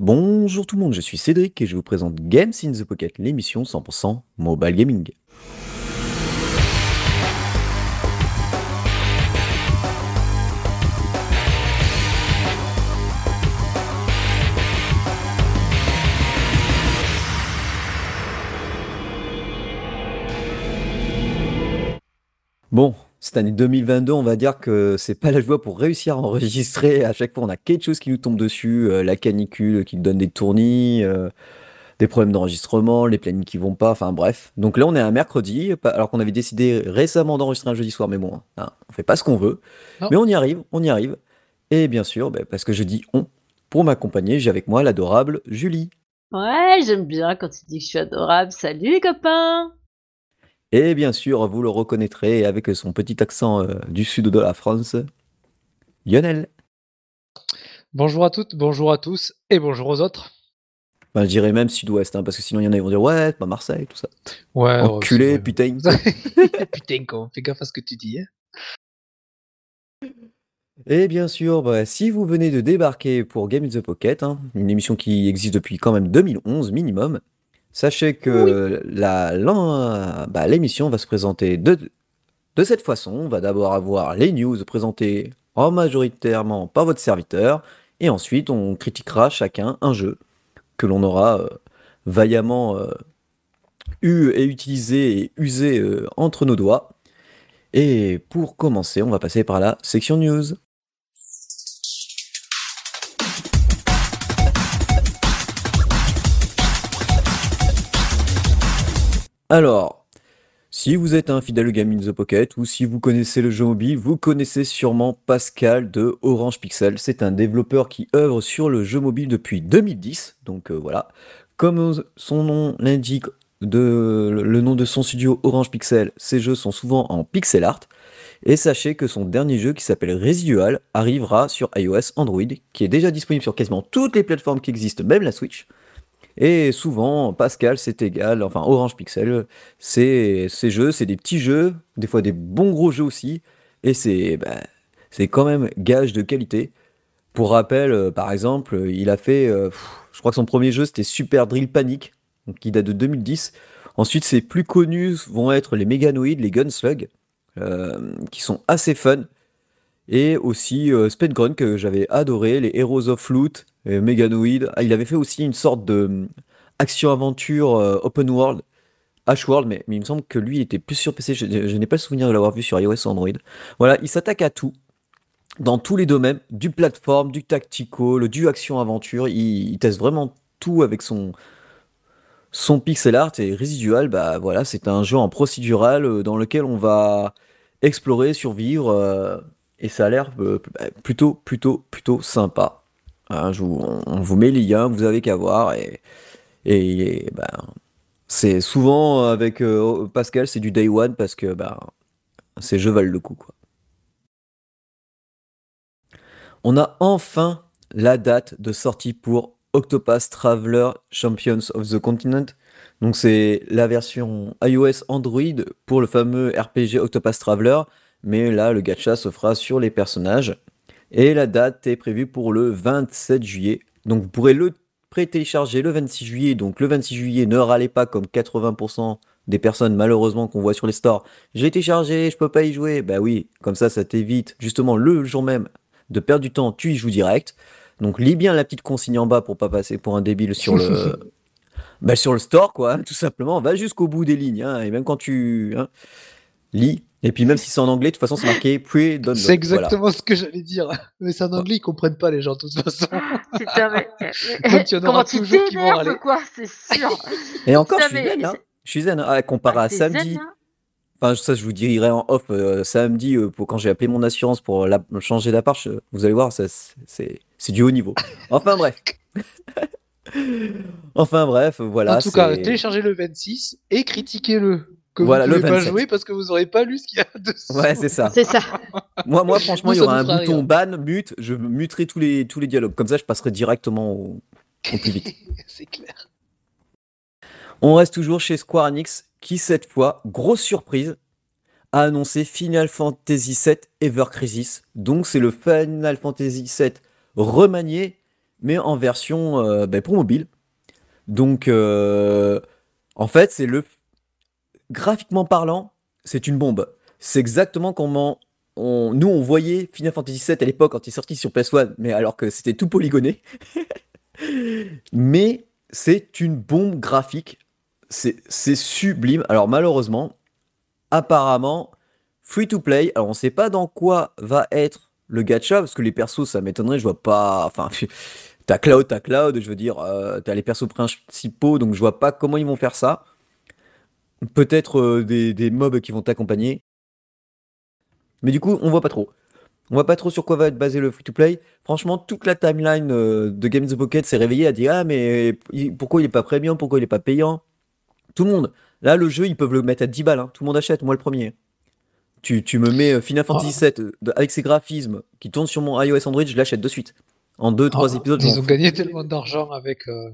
Bonjour tout le monde, je suis Cédric et je vous présente Games in the Pocket, l'émission 100% mobile gaming. Bon, cette année 2022, on va dire que c'est pas la joie pour réussir à enregistrer. À chaque fois, on a quelque chose qui nous tombe dessus, euh, la canicule qui donne des tournis, euh, des problèmes d'enregistrement, les plannings qui vont pas, enfin bref. Donc là, on est un mercredi, alors qu'on avait décidé récemment d'enregistrer un jeudi soir, mais bon, hein, on fait pas ce qu'on veut. Non. Mais on y arrive, on y arrive. Et bien sûr, ben, parce que je dis on, pour m'accompagner, j'ai avec moi l'adorable Julie. Ouais, j'aime bien quand tu dis que je suis adorable. Salut les copains! Et bien sûr, vous le reconnaîtrez avec son petit accent euh, du sud de la France, Lionel. Bonjour à toutes, bonjour à tous et bonjour aux autres. Enfin, je dirais même sud-ouest, hein, parce que sinon il y en a qui vont dire ouais, pas Marseille, tout ça. Ouais, Enculé, ouais, putain. Putain, con, fais gaffe à ce que tu dis. hein. Et bien sûr, bah, si vous venez de débarquer pour Game in the Pocket, hein, une émission qui existe depuis quand même 2011 minimum, sachez que la- bah, l'émission va se présenter de, de cette façon. On va d'abord avoir les news présentées en majoritairement par votre serviteur, et ensuite on critiquera chacun un jeu que l'on aura euh, vaillamment euh, eu et utilisé et usé euh, entre nos doigts. Et pour commencer, on va passer par la section news. Alors, si vous êtes un fidèle Game in the Pocket ou si vous connaissez le jeu mobile, vous connaissez sûrement Pascal de Orange Pixel. C'est un développeur qui œuvre sur le jeu mobile depuis 2010. Donc euh, voilà, comme son nom l'indique, le nom de son studio Orange Pixel, ses jeux sont souvent en pixel art. Et sachez que son dernier jeu qui s'appelle Residual arrivera sur iOS Android, qui est déjà disponible sur quasiment toutes les plateformes qui existent, même la Switch. Et souvent, Pascal, c'est égal, enfin Orange Pixel, c'est ces jeux, c'est des petits jeux, des fois des bons gros jeux aussi, et c'est c'est quand même gage de qualité. Pour rappel, euh, par exemple, il a fait, euh, je crois que son premier jeu c'était Super Drill Panic, qui date de 2010. Ensuite, ses plus connus vont être les Meganoid, les Gunslug, euh, qui sont assez fun. Et aussi Spedgrun que j'avais adoré, les Heroes of Loot, Meganoid. Ah, il avait fait aussi une sorte de hum, action-aventure euh, open world, H-World, mais, mais il me semble que lui était plus sur PC. Je, n'ai pas le souvenir de l'avoir vu sur iOS ou Android. Voilà, il s'attaque à tout, dans tous les domaines, du plateforme, du tactical, du action-aventure. Il, teste vraiment tout avec son, pixel art et Residual, bah voilà, c'est un jeu en procédural euh, dans lequel on va explorer, survivre, euh, et ça a l'air euh, bah, plutôt, plutôt, plutôt sympa. Hein, on, vous met les liens, vous avez qu'à voir, et, bah, c'est souvent avec euh, Pascal, c'est du day one parce que bah, ces jeux valent le coup, quoi. On a enfin la date de sortie pour Octopath Traveler Champions of the Continent. Donc c'est la version iOS Android pour le fameux RPG Octopath Traveler, mais là le gacha se fera sur les personnages. Et la date est prévue pour le 27 juillet. Donc vous pourrez le pré-télécharger le 26 juillet. Donc le 26 juillet, ne râlez pas comme 80% des personnes malheureusement qu'on voit sur les stores. J'ai téléchargé, je peux pas y jouer. Bah oui, comme ça ça t'évite justement le jour même de perdre du temps, tu y joues direct. Donc lis bien la petite consigne en bas pour pas passer pour un débile sur le bah, sur le store quoi, tout simplement. Va jusqu'au bout des lignes hein, et même quand tu hein, lis et puis même si c'est en anglais, de toute façon c'est marqué pre-download. C'est Voilà. exactement ce que j'allais dire. Mais c'est en anglais, ils comprennent pas les gens de toute façon. Putain, mais, mais- Donc, il y en aura comment tu toujours qui vont râler. quoi, c'est sûr. Et encore, je Putain, suis mais- zen, hein. Je suis zen, hein, comparé Ah, à samedi. zen, hein. Enfin, ça, je vous dirai en off euh, samedi euh, pour quand j'ai appelé mon assurance pour la- changer d'appart. je- Vous allez voir, c'est du haut niveau. Enfin bref. enfin bref, voilà. en tout cas, téléchargez le 26 et critiquez-le. Que Voilà, vous le pouvez pas 27. jouer parce que vous aurez pas lu ce qu'il y a dessous. Ouais, c'est ça. C'est ça. Moi, moi, franchement, il y aura un bouton rire. ban, mute. Je muterai tous les, tous les dialogues. Comme ça, je passerai directement au, au plus vite. c'est clair. On reste toujours chez Square Enix, qui cette fois, grosse surprise, a annoncé Final Fantasy VII Ever Crisis. Donc c'est le Final Fantasy VII remanié, mais en version euh, bah, pour mobile. Donc, euh, en fait, c'est le. Graphiquement parlant, c'est une bombe. C'est exactement comment on... nous on voyait Final Fantasy VII à l'époque quand il est sorti sur PS1, mais alors que c'était tout polygoné. mais c'est une bombe graphique. C'est sublime. Alors malheureusement, apparemment, free to play. Alors on sait pas dans quoi va être le gacha, parce que les persos, ça m'étonnerait, je vois pas. Enfin, t'as Cloud, t'as Cloud, je veux dire, euh, t'as les persos principaux, donc je vois pas comment ils vont faire ça. Peut-être euh, des, des mobs qui vont t'accompagner. Mais du coup, on voit pas trop. On voit pas trop sur quoi va être basé le free-to-play. Franchement, toute la timeline euh, de Game in the Pocket s'est réveillée à dire Ah, mais il- pourquoi il est pas premium Pourquoi il est pas payant? Tout le monde. Là, le jeu, ils peuvent le mettre à 10 balles. hein. Tout le monde achète, moi le premier. Tu, tu me mets euh, Final Fantasy VII euh, de- avec ses graphismes qui tournent sur mon iOS Android, je l'achète de suite. En 2-3 Ah, épisodes, Ils ont gagné tellement d'argent avec euh,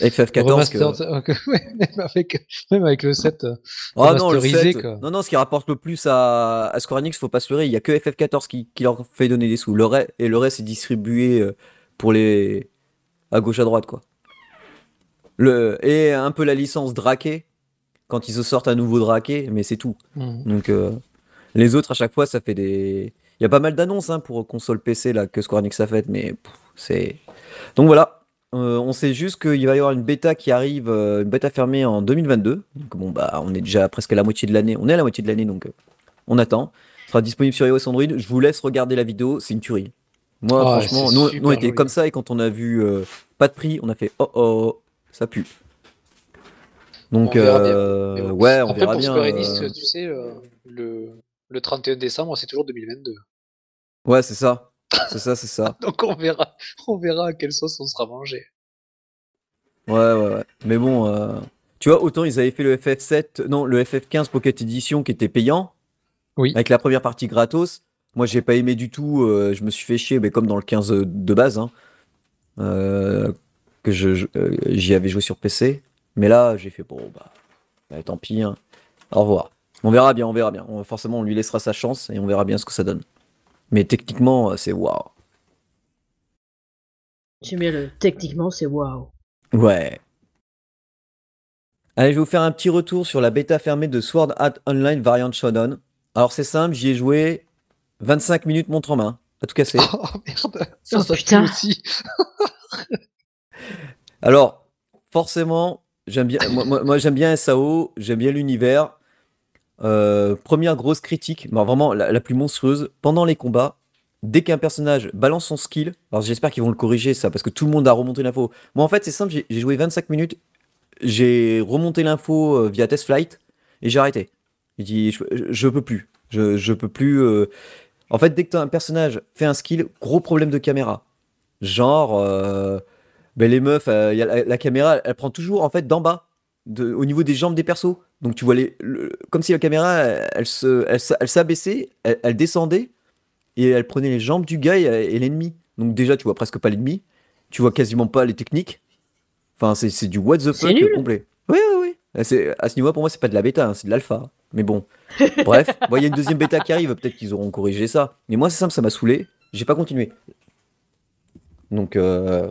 FF14 que... remaster, euh, que- ouais, même, avec, même avec le 7. euh, Oh non, le remasterisé, 7, quoi. non, non, ce qui rapporte le plus à, à Square Enix, faut pas se leurrer, il y a que FF14 qui, qui leur fait donner des sous. Le reste, et le reste est distribué euh, pour les à gauche à droite quoi. Le et un peu la licence Draké quand ils se sortent un nouveau Draké, mais c'est tout. Mhm. Donc euh, les autres à chaque fois ça fait des il y a pas mal d'annonces hein, pour console PC là que Square Enix a fait mais c'est donc voilà. Euh, on sait juste qu'il va y avoir une bêta qui arrive, euh, une bêta fermée en 2022. Donc bon bah on est déjà presque à la moitié de l'année. On est à la moitié de l'année donc euh, on attend. Ce sera disponible sur iOS Android. Je vous laisse regarder la vidéo, c'est une tuerie. Moi franchement, nous, on était comme ça et quand on a vu pas de prix, on a fait oh oh ça pue. Donc On verra ouais, on Après, verra pour bien. Tu sais, le, le 31 décembre, c'est toujours 2022. Ouais, c'est ça. C'est ça, c'est ça. Donc on verra, on verra à quelle sauce on sera mangé. Ouais, ouais, ouais. Mais bon, euh, tu vois, autant ils avaient fait le FF7, non, le FF15 Pocket Edition qui était payant, Oui. avec la première partie gratos. Moi, j'ai pas aimé du tout. euh, je me suis fait chier, mais comme dans le 15 de base, hein, euh, que je, je- j'y avais joué sur PC. Mais là, j'ai fait bon, bah, bah, tant pis. hein. Au revoir. On verra bien, on verra bien. On- forcément, on lui laissera sa chance et on verra bien ce que ça donne. Mais techniquement, euh, c'est waouh. J'aime bien le. Techniquement, c'est waouh. Ouais. Allez, je vais vous faire un petit retour sur la bêta fermée de Sword Art Online Variant Shonen. Alors c'est simple, j'y ai joué 25 minutes montre en main, à tout casser. Oh merde, ça, Oh, ça putain. aussi. Alors, forcément, j'aime bien, moi, moi- moi, j'aime bien SAO, j'aime bien l'univers. Euh, première grosse critique, mais vraiment la, plus monstrueuse, pendant les combats, dès qu'un personnage balance son skill, alors j'espère qu'ils vont le corriger ça, parce que tout le monde a remonté l'info. Moi en fait c'est simple, j'ai joué 25 minutes, j'ai remonté l'info euh, via test flight, et j'ai arrêté. J'ai dit, je, peux plus, je, peux plus... euh. En fait, dès que un personnage fait un skill, gros problème de caméra. Genre... euh, ben les meufs, la caméra, elle prend toujours en fait d'en bas, de, au niveau des jambes des persos. Donc tu vois les, le- comme si la caméra, elle, elle se, elle, elle s'abaissait, elle, elle descendait et elle prenait les jambes du gars et, et l'ennemi. Donc déjà tu vois presque pas l'ennemi, tu vois quasiment pas les techniques. Enfin c'est, c'est du what the fuck complet. Oui oui oui. C'est, à ce niveau pour moi c'est pas de la bêta, hein, c'est de l'alpha. Mais bon, bref, bon, il y a une deuxième bêta qui arrive, peut-être qu'ils auront corrigé ça. Mais moi c'est simple, ça m'a saoulé, j'ai pas continué. Donc euh,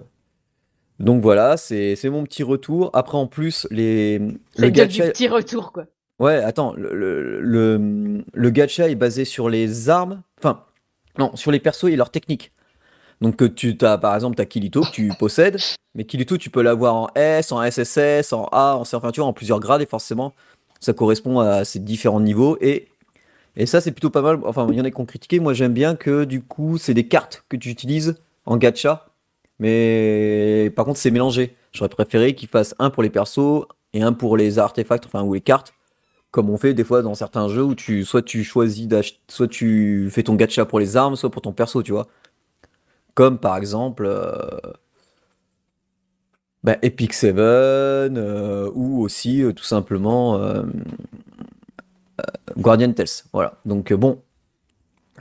donc voilà, c'est c'est mon petit retour. Après, en plus, les, le bien du gacha. petit retour, quoi. Ouais, attends, le, le, le, le gacha est basé sur les armes. Enfin, non, sur les persos et leurs techniques. Donc, que tu as, par exemple, t'as Kilito que tu possèdes. Mais Kilito, tu peux l'avoir en S, en SSS, en A, en C, enfin, tu vois, en plusieurs grades. Et forcément, ça correspond à ces différents niveaux. Et, et ça, c'est plutôt pas mal. Enfin, il y en a qui ont critiqué. Moi, j'aime bien que, du coup, c'est des cartes que tu utilises en gacha. Mais par contre, c'est mélangé. J'aurais préféré qu'ils fassent un pour les persos et un pour les artefacts, enfin, ou les cartes, comme on fait des fois dans certains jeux où tu, soit tu choisis d'acheter, soit tu fais ton gacha pour les armes, soit pour ton perso, tu vois. Comme par exemple euh, bah, Epic Seven, euh, ou aussi euh, tout simplement Guardian Tales. Voilà. Donc bon,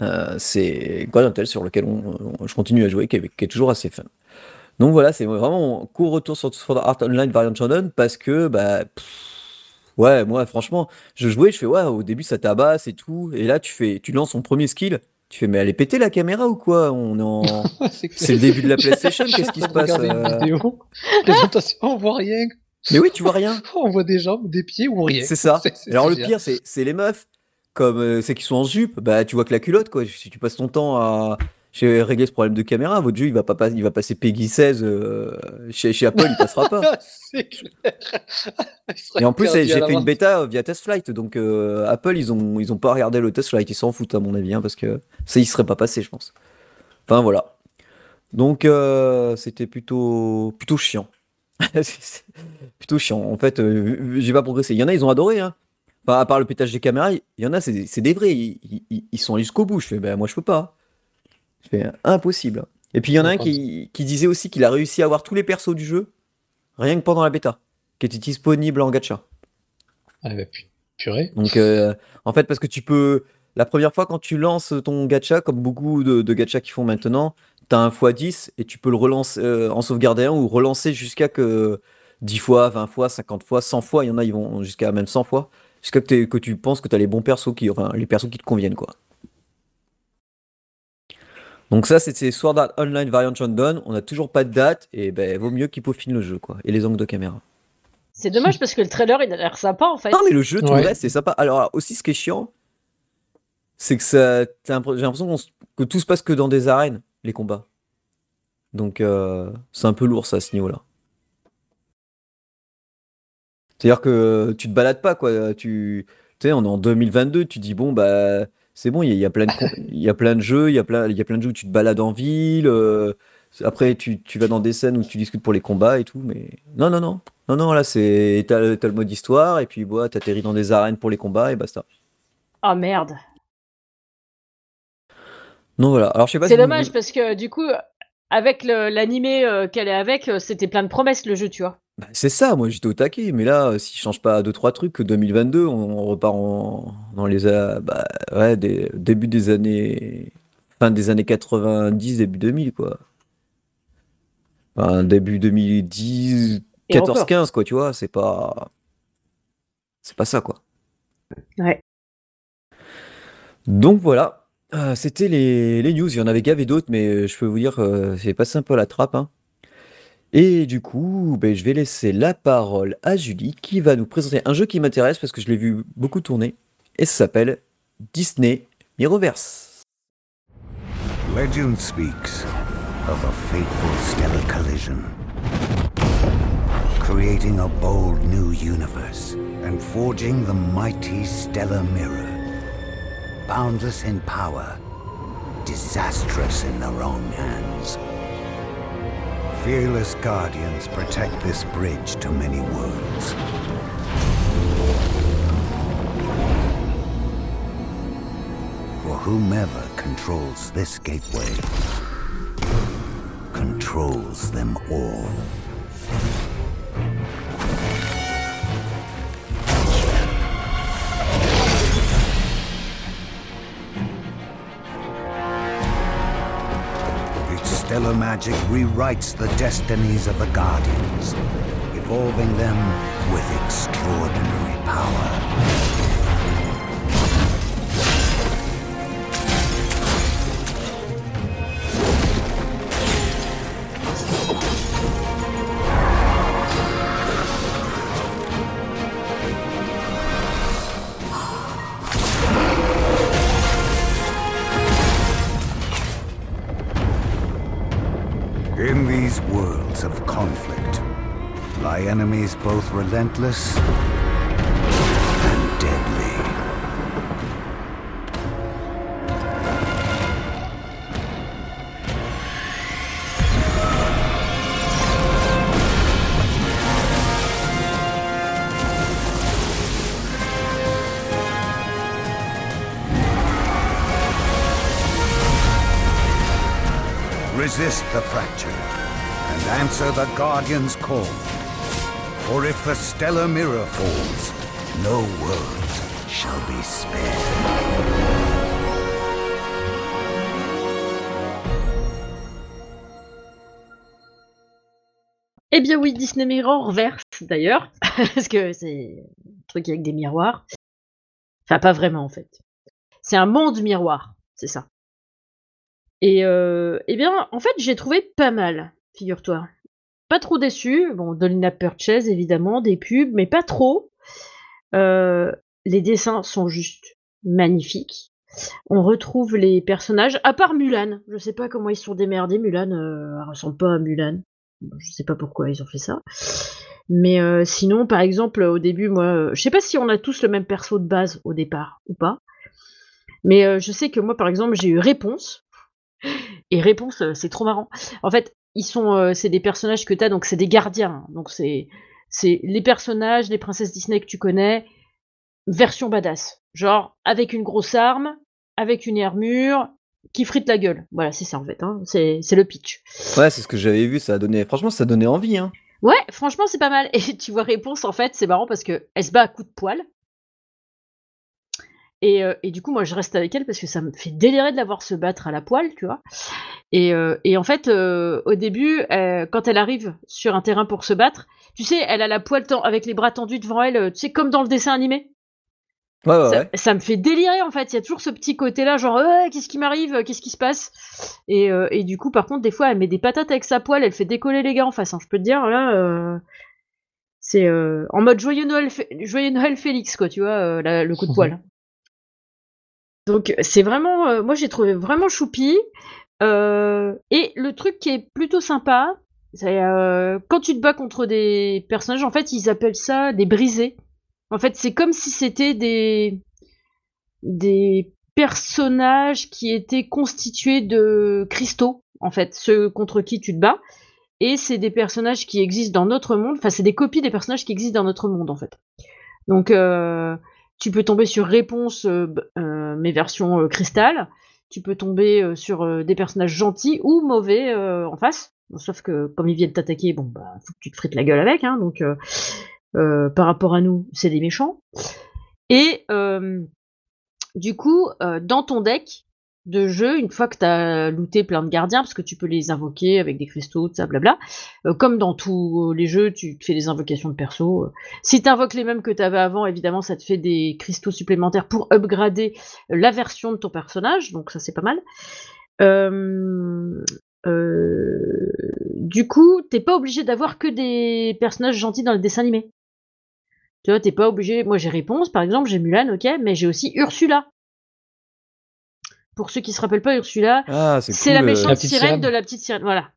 euh, c'est Guardian Tales sur lequel on, on- je continue à jouer, qui est, qui est toujours assez fun. Donc voilà, c'est vraiment un court retour sur Sword Art Online Variant Shonen parce que, bah, pff, ouais, moi franchement, je jouais, je fais, ouais, au début ça tabasse et tout, et là tu fais, tu lances ton premier skill, Tu fais, mais elle est pétée la caméra ou quoi? On est en... c'est le début de la PlayStation, qu'est-ce qui se passe euh? vidéo. Présentation, on voit rien. Mais oui, tu vois rien. On voit des jambes, des pieds ou rien. C'est ça. Alors le pire, c'est les meufs. Comme euh, c'est qui sont en jupe, bah tu vois que la culotte quoi. Si tu passes ton temps à chez régler ce problème de caméra, votre jeu il va pas pas- il va passer Peggy 16 euh, chez, chez Apple, il passera pas. Et en plus, j'ai fait une bêta via TestFlight, donc euh, Apple ils ont ils ont pas regardé le TestFlight, ils s'en foutent à mon avis, hein, parce que ça il serait pas passé, je pense. Enfin voilà. Donc euh, c'était plutôt plutôt chiant. Plutôt chiant. En fait, euh, j'ai pas progressé. Il y en a, ils ont adoré. Hein. Enfin, à part le pétage des caméras, il y en a, c'est des vrais. Ils, ils- ils sont jusqu'au bout. Je fais, ben moi je peux pas. Je fais impossible. Et puis il y en a un qui, qui disait aussi qu'il a réussi à avoir tous les persos du jeu rien que pendant la bêta, qui était disponible en gacha. Ah, bah, pu- purée. Donc, euh, en fait, parce que tu peux. La première fois, quand tu lances ton gacha, comme beaucoup de, de gachas qui font maintenant, tu as un x10 et tu peux le relancer euh, en sauvegarder un ou relancer jusqu'à que 10 fois, 20 fois, 50 fois, 100 fois. Il y en a, ils vont jusqu'à même 100 fois. Jusqu'à que, tu penses que tu as les bons persos, qui, enfin, les persos qui te conviennent, quoi. Donc, ça, c'était Sword Art Online Variant Showdown. On n'a toujours pas de date et ben, vaut mieux qu'ils peaufinent le jeu, quoi. Et les angles de caméra. C'est dommage parce que le trailer il a l'air sympa en fait. Non, mais le jeu, tout Ouais. le reste, c'est sympa. Alors, alors, aussi, ce qui est chiant, c'est que ça, j'ai l'impression que tout se passe que dans des arènes, les combats. Donc, euh, c'est un peu lourd, ça, à ce niveau-là. C'est-à-dire que tu te balades pas, quoi. Tu tu sais, on est en 2022, tu dis, bon, bah, c'est bon, il y, a- il y a plein de, il y a plein de jeux, il y a plein, il y a plein de jeux où tu te balades en ville. euh, après, tu, tu vas dans des scènes où tu discutes pour les combats et tout, mais non, non, non. Non, non, là, c'est. T'as, le- mode histoire, et puis, bah, t'atterris dans des arènes pour les combats, et basta. Ah merde. Non, voilà. Alors, je sais pas C'est si vous- dommage parce que du coup, avec l'animé euh, qu'elle est avec, euh, c'était plein de promesses le jeu, tu vois. Bah, c'est ça, moi, j'étais au taquet, mais là, euh, s'ils changent pas deux, trois trucs, 2022, on, on repart en, dans les. a- Bah, ouais, des, début des années. Fin des années 90, début 2000, quoi. Enfin, début 2010, Et 14, encore. 15, quoi, tu vois, c'est pas. C'est pas ça, quoi. Ouais. Donc voilà, Euh, c'était les, les news. Il y en avait gavé d'autres, mais euh, je peux vous dire, euh, c'est passé un peu à la trappe. hein. Et du coup, ben, je vais laisser la parole à Julie qui va nous présenter un jeu qui m'intéresse parce que je l'ai vu beaucoup tourner. Et ça s'appelle Disney Mirrorverse. Legend speaks of a fateful stellar collision, creating a bold new universe and forging the mighty stellar mirror. Boundless in power, disastrous in the wrong hands. Fearless guardians protect this bridge to many worlds. For whomever controls this gateway controls them all. Stellar magic rewrites the destinies of the Guardians, evolving them with extraordinary power. Both relentless and deadly. Resist the fracture and answer the Guardian's call. For if the stellar mirror falls, no shall be spared. Eh bien oui, Disney Mirrorverse d'ailleurs, parce que c'est un truc avec des miroirs. Enfin, pas vraiment en fait. C'est un monde miroir, c'est ça. Et euh, eh bien, en fait, j'ai trouvé pas mal, figure-toi. Pas trop déçu. Bon, de l'in-app purchase, évidemment, des pubs, mais pas trop. Euh, les dessins sont juste magnifiques. On retrouve les personnages, à part Mulan. Je sais pas comment ils sont démerdés. Mulan, euh, ressemble pas à Mulan. Je sais pas pourquoi ils ont fait ça. Mais euh, sinon, par exemple, au début, moi, euh, je sais pas si on a tous le même perso de base au départ ou pas. Mais je sais que moi, par exemple, j'ai eu Réponse. Et Réponse, c'est trop marrant. En fait, ils sont, euh, c'est des personnages que t'as, donc c'est des gardiens. hein. Donc c'est, c'est les personnages, les princesses Disney que tu connais, version badass. Genre avec une grosse arme, avec une armure, qui frite la gueule. Voilà, c'est ça en fait. Hein. C'est, c'est le pitch. Ouais, c'est ce que j'avais vu, ça a donné. Franchement, ça donnait envie, hein. Ouais, franchement, c'est pas mal. Et tu vois Réponse, en fait, c'est marrant parce que elle se bat à coups de poil. Et, euh, et du coup, moi, je reste avec elle parce que ça me fait délirer de la voir se battre à la poile, tu vois. Et, euh, et en fait, euh, au début, quand elle arrive sur un terrain pour se battre, tu sais, elle a la poile ten- avec les bras tendus devant elle, tu sais, comme dans le dessin animé. Ouais, ouais, Ça, ouais. ça me fait délirer en fait. Il y a toujours ce petit côté-là, genre qu'est-ce qui m'arrive, qu'est-ce qui se passe? Et, euh, et du coup, par contre, des fois, elle met des patates avec sa poêle, elle fait décoller les gars en face. hein. Je peux te dire là, euh, c'est en mode joyeux Noël, joyeux Noël Félix quoi, tu vois, la- le coup de poêle. Donc c'est vraiment, euh, moi j'ai trouvé vraiment choupi. Euh, et le truc qui est plutôt sympa, c'est euh, quand tu te bats contre des personnages, en fait, ils appellent ça des brisés. En fait, c'est comme si c'était des des personnages qui étaient constitués de cristaux, en fait, ceux contre qui tu te bats. Et c'est des personnages qui existent dans notre monde. Enfin, c'est des copies des personnages qui existent dans notre monde, en fait. Donc, euh, tu peux tomber sur réponse, euh, euh, mes versions euh, cristal. Tu peux tomber sur des personnages gentils ou mauvais en face. Sauf que comme ils viennent t'attaquer, bon bah faut que tu te frites la gueule avec. Hein, donc euh, par rapport à nous, c'est des méchants. Et du coup, dans ton deck de jeu, une fois que tu as looté plein de gardiens, parce que tu peux les invoquer avec des cristaux, tout ça, blabla, euh, comme dans tous les jeux, tu te fais des invocations de perso. Si tu invoques les mêmes que tu avais avant, évidemment, ça te fait des cristaux supplémentaires pour upgrader la version de ton personnage, donc ça c'est pas mal. Euh, euh, du coup, t'es pas obligé d'avoir que des personnages gentils dans le dessin animé. Tu vois, t'es pas obligé. Moi, j'ai Réponse, par exemple, j'ai Mulan, ok, mais j'ai aussi Ursula. Pour ceux qui se rappellent pas, Ursula, Ah, c'est cool. la euh, méchante La sirène sirène. de la petite sirène. Voilà.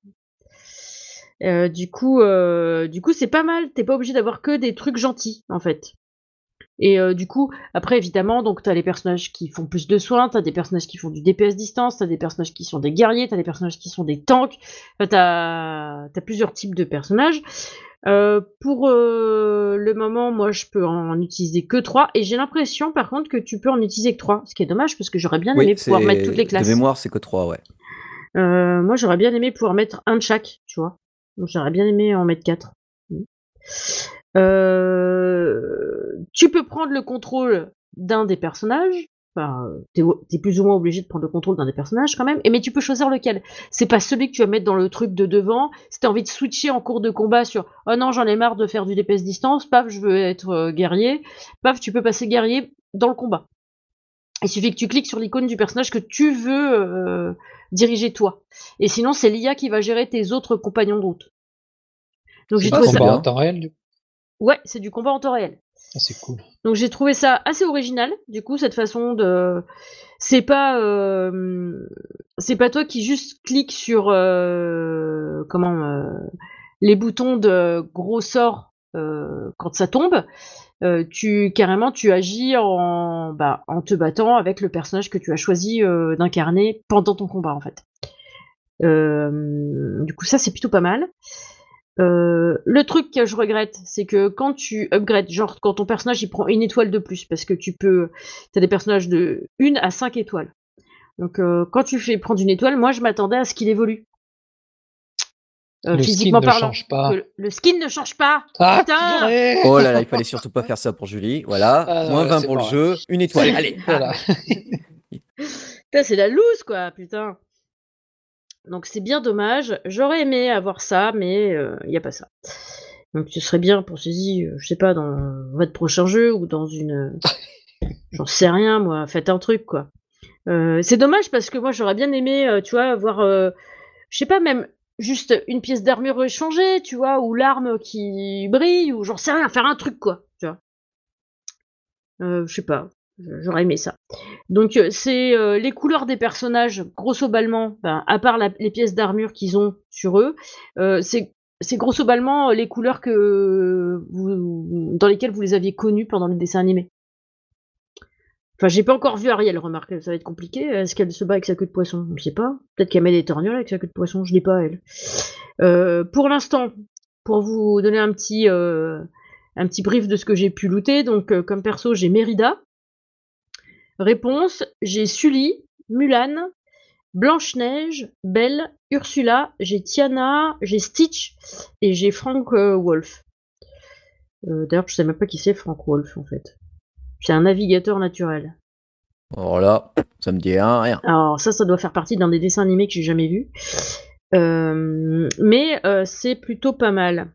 Euh, du coup, euh, du coup, c'est pas mal. T'es pas obligé d'avoir que des trucs gentils, en fait. Et euh, du coup, après, évidemment, donc t'as les personnages qui font plus de soins, t'as des personnages qui font du DPS distance, t'as des personnages qui sont des guerriers, t'as des personnages qui sont des tanks. Enfin, t'as as plusieurs types de personnages. Euh, pour euh, le moment, moi, je peux en utiliser que trois, et j'ai l'impression, par contre, que tu peux en utiliser que trois, ce qui est dommage parce que j'aurais bien Oui, aimé pouvoir mettre toutes les classes. De mémoire, c'est que 3, ouais. Euh, moi, j'aurais bien aimé pouvoir mettre un de chaque, tu vois. Donc, j'aurais bien aimé en mettre quatre. Mm. Euh, tu peux prendre le contrôle d'un des personnages. Enfin, t'es, plus ou moins obligé de prendre le contrôle d'un des personnages quand même. Et mais tu peux choisir lequel. C'est pas celui que tu vas mettre dans le truc de devant. Si t'as envie de switcher en cours de combat sur oh non j'en ai marre de faire du DPS distance, paf je veux être euh, guerrier, paf tu peux passer guerrier dans le combat. Il suffit que tu cliques sur l'icône du personnage que tu veux euh, diriger toi. Et sinon, c'est l'IA qui va gérer tes autres compagnons de route. Donc j'ai C'est du trouvé ça. bien. en temps réel, du coup? Ouais, c'est du combat en temps réel. Ah, c'est cool. Donc j'ai trouvé ça assez original. Du coup, cette façon de, c'est pas, euh, c'est pas toi qui juste cliques sur euh, comment euh, les boutons de gros sort quand ça tombe. Tu carrément tu agis en, bah, en te battant avec le personnage que tu as choisi d'incarner pendant ton combat en fait. Du coup ça c'est plutôt pas mal. Euh, le truc que je regrette, c'est que quand tu upgrades, genre quand ton personnage il prend une étoile de plus, parce que tu peux, t'as des personnages de 1 à 5 étoiles. Donc euh, quand tu fais prendre une étoile, moi je m'attendais à ce qu'il évolue. Euh, Le skin physiquement ne parlant. change pas. Le, le skin ne change pas. Ah, Putain Oh là là, il fallait surtout pas faire ça pour Julie. Voilà, Ah, moins ouais, 20 c'est pour le jeu, une étoile. Allez, Voilà. Putain, c'est la loose, quoi, putain. Donc c'est bien dommage. J'aurais aimé avoir ça, mais il n'y a pas ça. Donc ce serait bien pour saisir, euh, je sais pas, dans votre prochain jeu ou dans une. J'en sais rien, moi. Faites un truc, quoi. Euh, c'est dommage parce que moi j'aurais bien aimé, euh, tu vois, avoir, euh, je sais pas, même juste une pièce d'armure échangée, tu vois, ou l'arme qui brille, ou j'en sais rien, faire un truc quoi, tu vois. Euh, je sais pas, j'aurais aimé ça. Donc euh, c'est euh, les couleurs des personnages, grosso balement, ben, à part les pièces d'armure qu'ils ont sur eux, euh, c'est grosso balement les couleurs que vous, dans lesquelles vous les aviez connues pendant le dessin animé. Enfin, j'ai pas encore vu Ariel, remarque, ça va être compliqué. Est-ce qu'elle se bat avec sa queue de poisson? Je sais pas. Peut-être qu'elle met des torgnoles avec sa queue de poisson, je l'ai pas, elle. Pour l'instant, pour vous donner un petit, un petit brief de ce que j'ai pu looter, donc comme perso, j'ai Mérida. Réponse, j'ai Sully, Mulan, Blanche-Neige, Belle, Ursula, j'ai Tiana, j'ai Stitch et j'ai Frank euh, Wolf. Euh, D'ailleurs, je sais même pas qui c'est Frank Wolf en fait. C'est un navigateur naturel. Alors là, ça me dit rien. rien. Alors ça, ça doit faire partie d'un des dessins animés que j'ai jamais vu. Euh, mais c'est plutôt pas mal.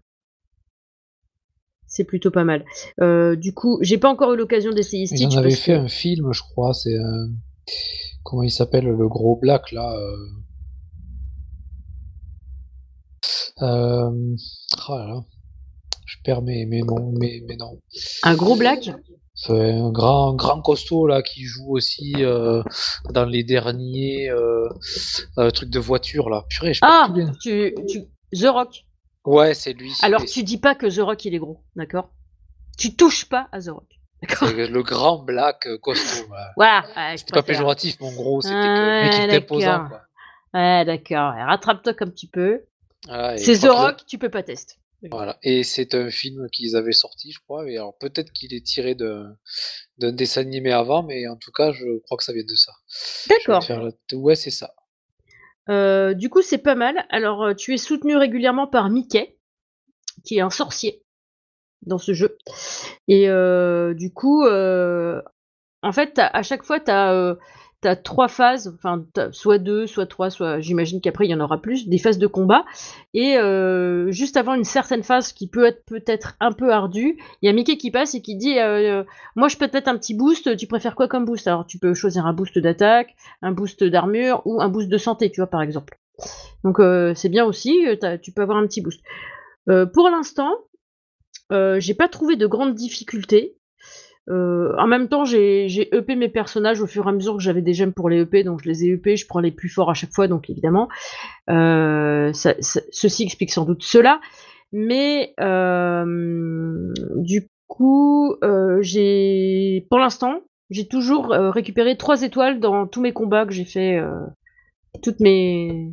C'est plutôt pas mal. Euh, du coup, j'ai pas encore eu l'occasion d'essayer Stitch. en parce fait que- un film, je crois. C'est euh, comment il s'appelle le gros black là. euh, euh, oh là là. Je perds mes, mes noms, mes, mes noms. Un gros black? C'est un grand, grand costaud là qui joue aussi dans les derniers trucs de voiture là. Purée, je Ah tu, tu... The Rock. Ouais, c'est lui. Alors tu dis pas que The Rock il est gros, d'accord? Tu touches pas à The Rock. C'est le grand black euh, costaud. Voilà. ouais, C'était pas péjoratif, mon gros, c'était Ah, que. Ouais, d'accord. Rattrape-toi comme tu peux. C'est The crois que- Rock, tu peux pas tester. Voilà. Et c'est un film qu'ils avaient sorti, je crois. Et alors peut-être qu'il est tiré de- d'un dessin animé avant, mais en tout cas, je crois que ça vient de ça. D'accord. la- Ouais, c'est ça. Euh, du coup, c'est pas mal. Alors, euh, tu es soutenu régulièrement par Mickey, qui est un sorcier dans ce jeu. Et euh, du coup, euh, en fait, à chaque fois, tu as, trois phases, enfin, t'as soit deux, soit trois, soit j'imagine qu'après, il y en aura plus, des phases de combat. Et euh, juste avant une certaine phase qui peut être peut-être un peu ardue, il y a Mickey qui passe et qui dit euh, Moi, je peux peut-être un petit boost, tu préfères quoi comme boost? Alors, tu peux choisir un boost d'attaque, un boost d'armure ou un boost de santé, tu vois, par exemple. Donc, euh, c'est bien aussi, euh, t'as- tu peux avoir un petit boost. Pour l'instant, j'ai pas trouvé de grandes difficultés. Euh, en même temps, j'ai EP mes personnages au fur et à mesure que j'avais des gemmes pour les EP, donc je les ai EP, je prends les plus forts à chaque fois, donc évidemment. Euh, ceci explique sans doute cela. Mais euh, du coup, j'ai pour l'instant, j'ai toujours récupéré trois étoiles dans tous mes combats que j'ai fait, toutes mes.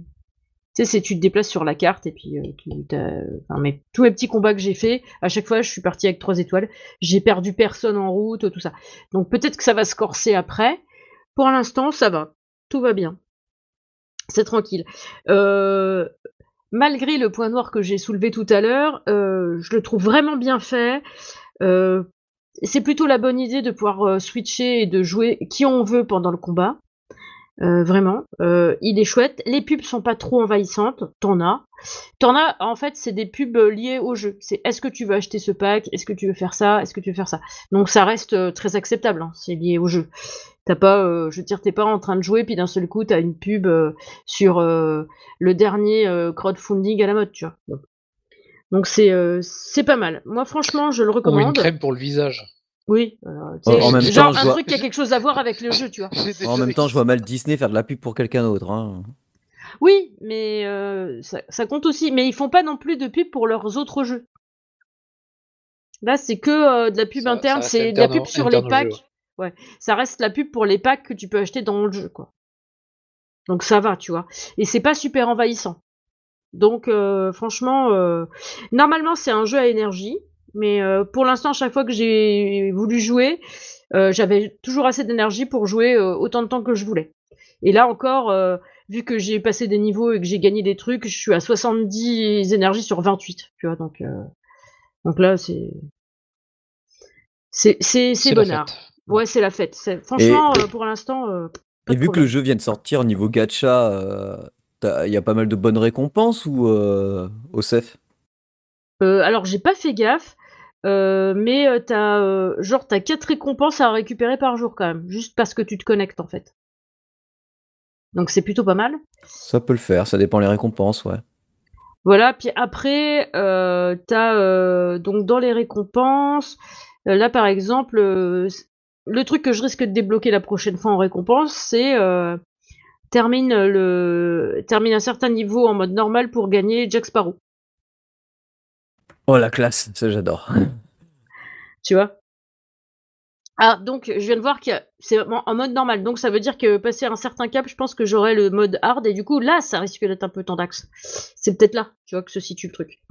Sais, c'est tu te déplaces sur la carte et puis euh, tu, mes, tous mes petits combats que j'ai fait, à chaque fois, je suis parti avec trois étoiles. J'ai perdu personne en route, tout ça. Donc peut-être que ça va se corser après. Pour l'instant, ça va, tout va bien. C'est tranquille. Euh, malgré le point noir que j'ai soulevé tout à l'heure, euh, je le trouve vraiment bien fait. C'est plutôt la bonne idée de pouvoir switcher et de jouer qui on veut pendant le combat. Euh, vraiment, Euh, il est chouette. Les pubs sont pas trop envahissantes. T'en as. T'en as, en fait, c'est des pubs euh, liées au jeu. C'est est-ce que tu veux acheter ce pack? Est-ce que tu veux faire ça? Est-ce que tu veux faire ça? Donc ça reste euh, très acceptable. hein, C'est lié au jeu. T'as pas, euh, je veux dire, t'es pas en train de jouer puis d'un seul coup t'as une pub euh, sur euh, le dernier euh, crowdfunding à la mode, tu vois. Donc- c'est euh, c'est pas mal. Moi franchement, je le Ou une recommande. crème pour le visage. Oui. euh, En même genre temps, un vois- truc qui a quelque chose à voir avec le jeu, tu vois. En même temps, je vois mal Disney faire de la pub pour quelqu'un d'autre. hein. Oui, mais euh, ça, ça compte aussi. Mais ils font pas non plus de pub pour leurs autres jeux. Là, c'est que euh, de la pub Ça- interne, c'est de la pub au- sur les packs. jeu, Ouais, ça reste la pub pour les packs que tu peux acheter dans le jeu, quoi. Donc ça va, tu vois. Et c'est pas super envahissant. Donc euh, franchement, euh, normalement c'est un jeu à énergie, mais euh, pour l'instant, chaque fois que j'ai voulu jouer, euh, j'avais toujours assez d'énergie pour jouer euh, autant de temps que je voulais. Et là encore, euh, vu que j'ai passé des niveaux et que j'ai gagné des trucs, je suis à 70 énergies sur 28, tu vois. Donc, euh, donc là, c'est c'est c'est c'est bonnard. Ouais, c'est la fête. C'est- Franchement, euh, pour l'instant. euh, Et vu que le jeu vient de sortir niveau gacha, euh, il y a pas mal de bonnes récompenses ou euh, Osef? Euh, alors j'ai pas fait gaffe, euh, mais euh, t'as euh, genre t'as quatre récompenses à récupérer par jour quand même, juste parce que tu te connectes en fait. Donc c'est plutôt pas mal. Ça peut le faire, ça dépend les récompenses, ouais. Voilà, puis après, t'as donc dans les récompenses, là par exemple, le truc que je risque de débloquer la prochaine fois en récompense, c'est termine le termine un certain niveau en mode normal pour gagner Jack Sparrow. Oh la classe, ça j'adore. Tu vois? Ah, donc je viens de voir que c'est en mode normal. Donc ça veut dire que passer un certain cap, je pense que j'aurai le mode hard et du coup là, ça risque d'être un peu tendax. C'est peut-être là, tu vois, que se situe le truc.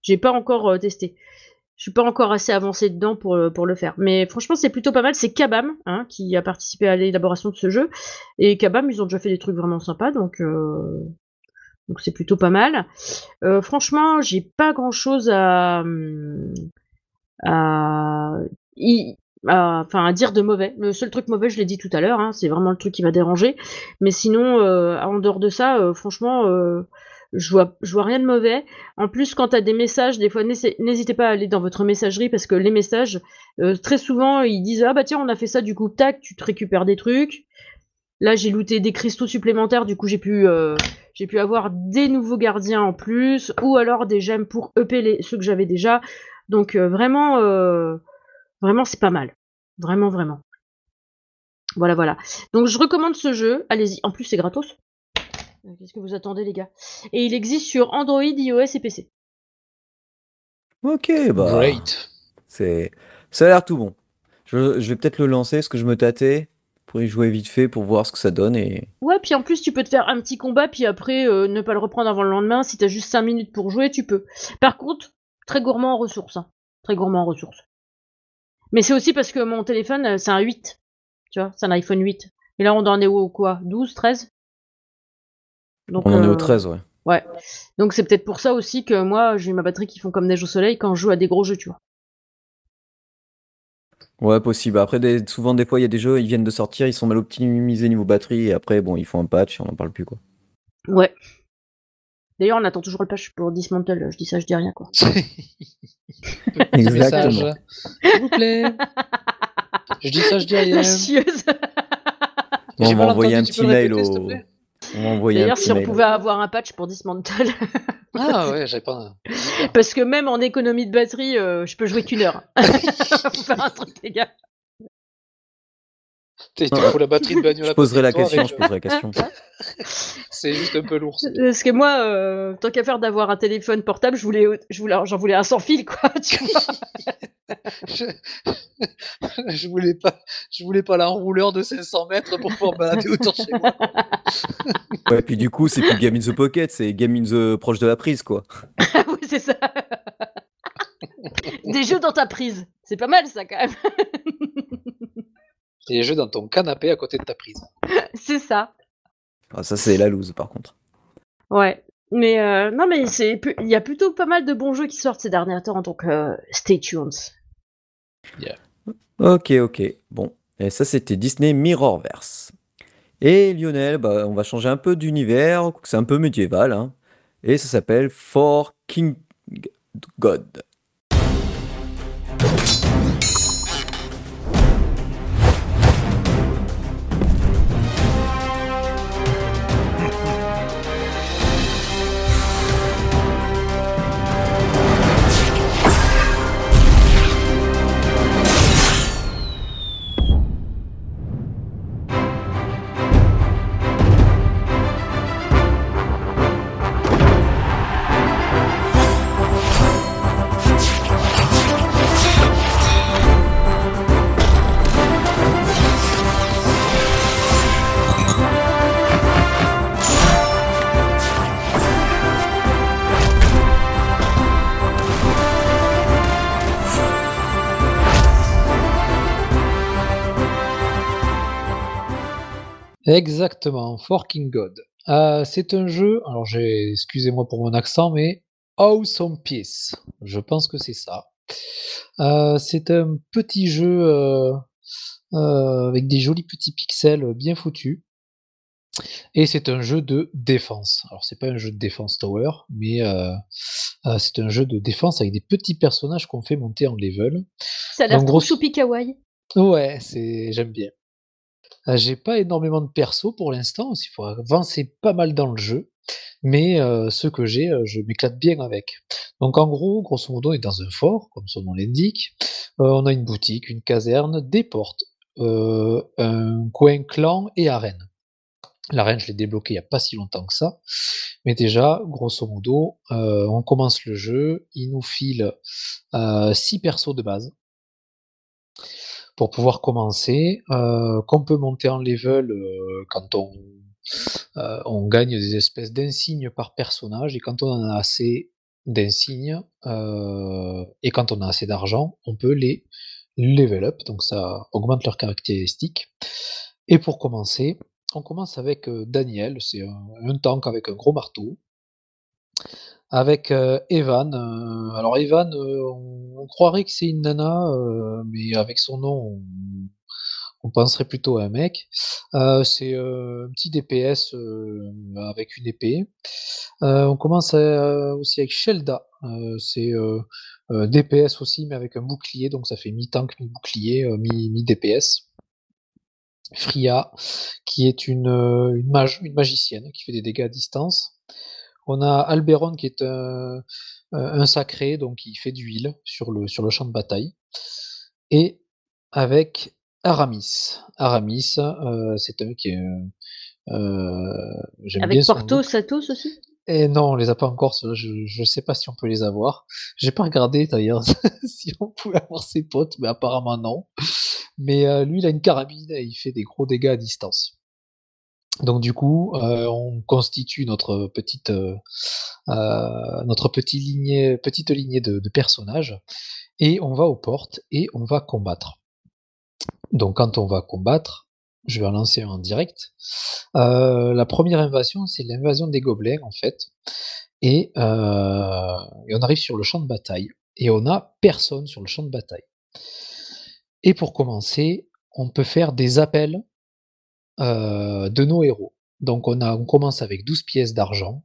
J'ai pas encore euh, testé. Je suis pas encore assez avancé dedans pour, euh, pour le faire. Mais franchement, c'est plutôt pas mal. C'est Kabam hein, qui a participé à l'élaboration de ce jeu. Et Kabam, ils ont déjà fait des trucs vraiment sympas, donc euh, donc c'est plutôt pas mal. Euh, franchement, j'ai pas grand chose à, à, dire de mauvais. Le seul truc mauvais, je l'ai dit tout à l'heure, hein, c'est vraiment le truc qui va déranger. Mais sinon, euh, en dehors de ça, euh, franchement, euh, je vois, je vois rien de mauvais. En plus, quand t'as des messages, des fois, n'hésitez pas à aller dans votre messagerie parce que les messages, très souvent, ils disent ah bah tiens, on a fait ça, du coup, tac, tu te récupères des trucs. Là, j'ai looté des cristaux supplémentaires, du coup, j'ai pu, j'ai pu avoir des nouveaux gardiens en plus, ou alors des gemmes pour EP les, ceux que j'avais déjà. Donc euh, vraiment, euh, vraiment, c'est pas mal. Vraiment, vraiment. Voilà, voilà. Donc je recommande ce jeu. Allez-y. En plus, c'est gratos. Euh, Qu'est-ce que vous attendez, les gars? Et il existe sur Android, iOS et PC. Ok, bah. Great. C'est, ça a l'air tout bon. Je, je vais peut-être le lancer, parce que je me tâtais pour y jouer vite fait pour voir ce que ça donne et. Ouais, puis en plus, tu peux te faire un petit combat, puis après, euh, ne pas le reprendre avant le lendemain. Si t'as juste 5 minutes pour jouer, tu peux. Par contre, très gourmand en ressources. hein. Très gourmand en ressources. Mais c'est aussi parce que mon téléphone, euh, c'est un 8. Tu vois, c'est un iPhone 8. Et là, on en est au quoi? 12, 13 Donc, On en est euh, au 13, ouais. Ouais. Donc c'est peut-être pour ça aussi que moi, j'ai ma batterie qui font comme neige au soleil quand je joue à des gros jeux, tu vois. Ouais, possible. Après, des- souvent, des fois, il y a des jeux, ils viennent de sortir, ils sont mal optimisés niveau batterie, et après, bon, ils font un patch, et on n'en parle plus, quoi. Ouais. D'ailleurs, on attend toujours le patch pour Dismantle. Je dis ça, je dis rien, quoi. Petit message. Exactement. S'il vous plaît. Je dis ça, je dis rien. La chieuse. Bon, J'ai on va mal envoyer un tu petit peux mail répéter, s'il te au. plaît D'ailleurs, petit si on pouvait avoir un patch pour Dismantle. Ah ouais, j'avais pas. Parce que même en économie de batterie, euh, je peux jouer qu'une heure. Faut faire un truc, les gars. T'es- Il te faut la batterie de bagnole Je poserai la question, avec- je poserai la question. C'est juste un peu lourd. Parce que moi, euh, tant qu'à faire d'avoir un téléphone portable, je voulais, je voulais, j'en voulais un sans fil, quoi. Tu vois je... je voulais pas, je voulais pas l'enrouleur de 500 mètres pour pouvoir balader autour de chez moi. Ouais, puis du coup, c'est plus Game in the Pocket, c'est Game in the proche de la prise, quoi. Ah oui, c'est ça. Des jeux dans ta prise. C'est pas mal, ça, quand même. Et les jeux dans ton canapé à côté de ta prise. c'est ça. Ah, ça, c'est la loose, par contre. Ouais. Mais euh, non, mais il y a plutôt pas mal de bons jeux qui sortent ces derniers temps, donc euh, stay tuned. Ok, ok. Bon, et ça, c'était Disney Mirrorverse. Et Lionel, bah, on va changer un peu d'univers, c'est un peu médiéval, hein. Et ça s'appelle For King God. Exactement, Forking God. Euh, c'est un jeu, alors j'ai, excusez-moi pour mon accent, mais Awesome Peace. Je pense que c'est ça. Euh, c'est un petit jeu euh, avec des jolis petits pixels bien foutus. Et c'est un jeu de défense. Alors c'est pas un jeu de défense tower, mais c'est un jeu de défense avec des petits personnages qu'on fait monter en level. Ça a l'air trop gros, choupi kawaii. Ouais, c'est j'aime bien. Euh, j'ai pas énormément de persos pour l'instant, il faut avancer pas mal dans le jeu, mais euh, ce que j'ai, euh, je m'éclate bien avec. Donc en gros, grosso modo, on est dans un fort, comme son nom l'indique. on a une boutique, une caserne, des portes, un coin clan et arène. L'arène, je l'ai débloqué il n'y a pas si longtemps que ça. Mais déjà, grosso modo, on commence le jeu, il nous file 6 persos de base pour pouvoir commencer, euh, qu'on peut monter en level euh, quand on, euh, on gagne des espèces d'insignes par personnage, et quand on en a assez d'insignes, et quand on a assez d'argent, on peut les level up, donc ça augmente leurs caractéristiques. Et pour commencer, on commence avec Daniel, c'est un tank avec un gros marteau. Avec, Evan, alors Evan, on croirait que c'est une nana, mais avec son nom, on penserait plutôt à un mec. c'est, un petit DPS, avec une épée. on commence, aussi avec Shelda, c'est, DPS aussi, mais avec un bouclier, donc ça fait mi-tank, mi-bouclier, mi mi-DPS. Fria, qui est une, une mage, une magicienne qui fait des dégâts à distance. On a Alberon qui est un, sacré, donc il fait d'huile sur le, sur le champ de bataille. Et avec Aramis. Aramis, euh, c'est un qui est. Euh, avec Porto, Satos aussi? Et non, on les a pas encore, je ne sais pas si on peut les avoir. J'ai pas regardé d'ailleurs si on pouvait avoir ses potes, mais apparemment non. Mais euh, lui, il a une carabine et il fait des gros dégâts à distance. Donc du coup, euh, on constitue notre petite, euh, euh, notre lignée, petite lignée de, personnages et on va aux portes et on va combattre. Donc quand on va combattre, je vais en lancer en direct. la première invasion, c'est l'invasion des gobelins en fait, et, on arrive sur le champ de bataille et on a personne sur le champ de bataille. Et pour commencer, on peut faire des appels de nos héros. Donc on, commence avec 12 pièces d'argent.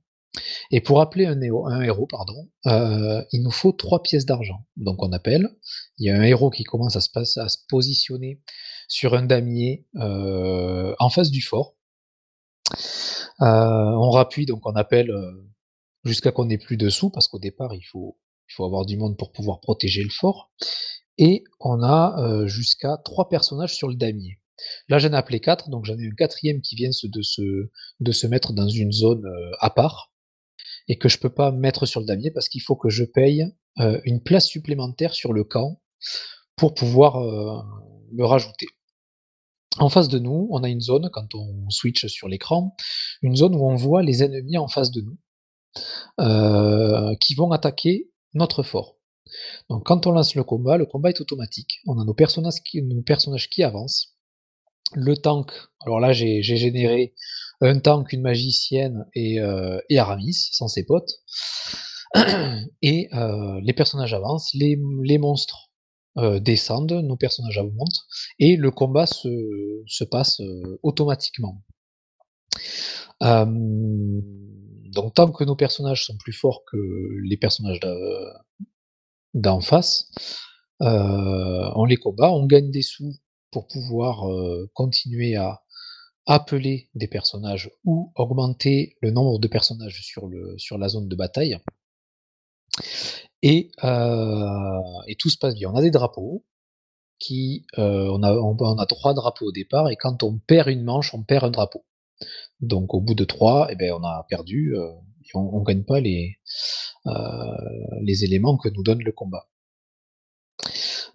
Et pour appeler un héros, pardon, euh, il nous faut 3 pièces d'argent. Donc on appelle, il y a un héros qui commence à se, positionner sur un damier euh, en face du fort. on rappuie, donc on appelle jusqu'à qu'on n'ait plus de sous, parce qu'au départ il faut, il faut avoir du monde pour pouvoir protéger le fort. Et on a jusqu'à 3 personnages sur le damier. Là, j'en ai appelé 4, donc j'en ai un quatrième qui vient de se, mettre dans une zone euh, à part et que je peux pas mettre sur le damier parce qu'il faut que je paye euh, une place supplémentaire sur le camp pour pouvoir euh, le rajouter. En face de nous, on a une zone, quand on switch sur l'écran, une zone où on voit les ennemis en face de nous qui vont attaquer notre fort. Donc quand on lance le combat, le combat est automatique. On a nos personnages qui avancent le tank, alors là j'ai généré un tank, une magicienne et, euh, Aramis, sans ses potes. Et euh, les personnages avancent, les, monstres euh, descendent, nos personnages montent, et le combat se, passe automatiquement. donc tant que nos personnages sont plus forts que les personnages d'en face, on les combat, on gagne des sous pour pouvoir continuer à appeler des personnages ou augmenter le nombre de personnages sur, le, sur la zone de bataille. Et, et tout se passe bien. On a des drapeaux, qui, on, a, on, a trois drapeaux au départ, et quand on perd une manche, on perd un drapeau. Donc au bout de trois, eh ben, on a perdu, et on ne gagne pas les, les éléments que nous donne le combat.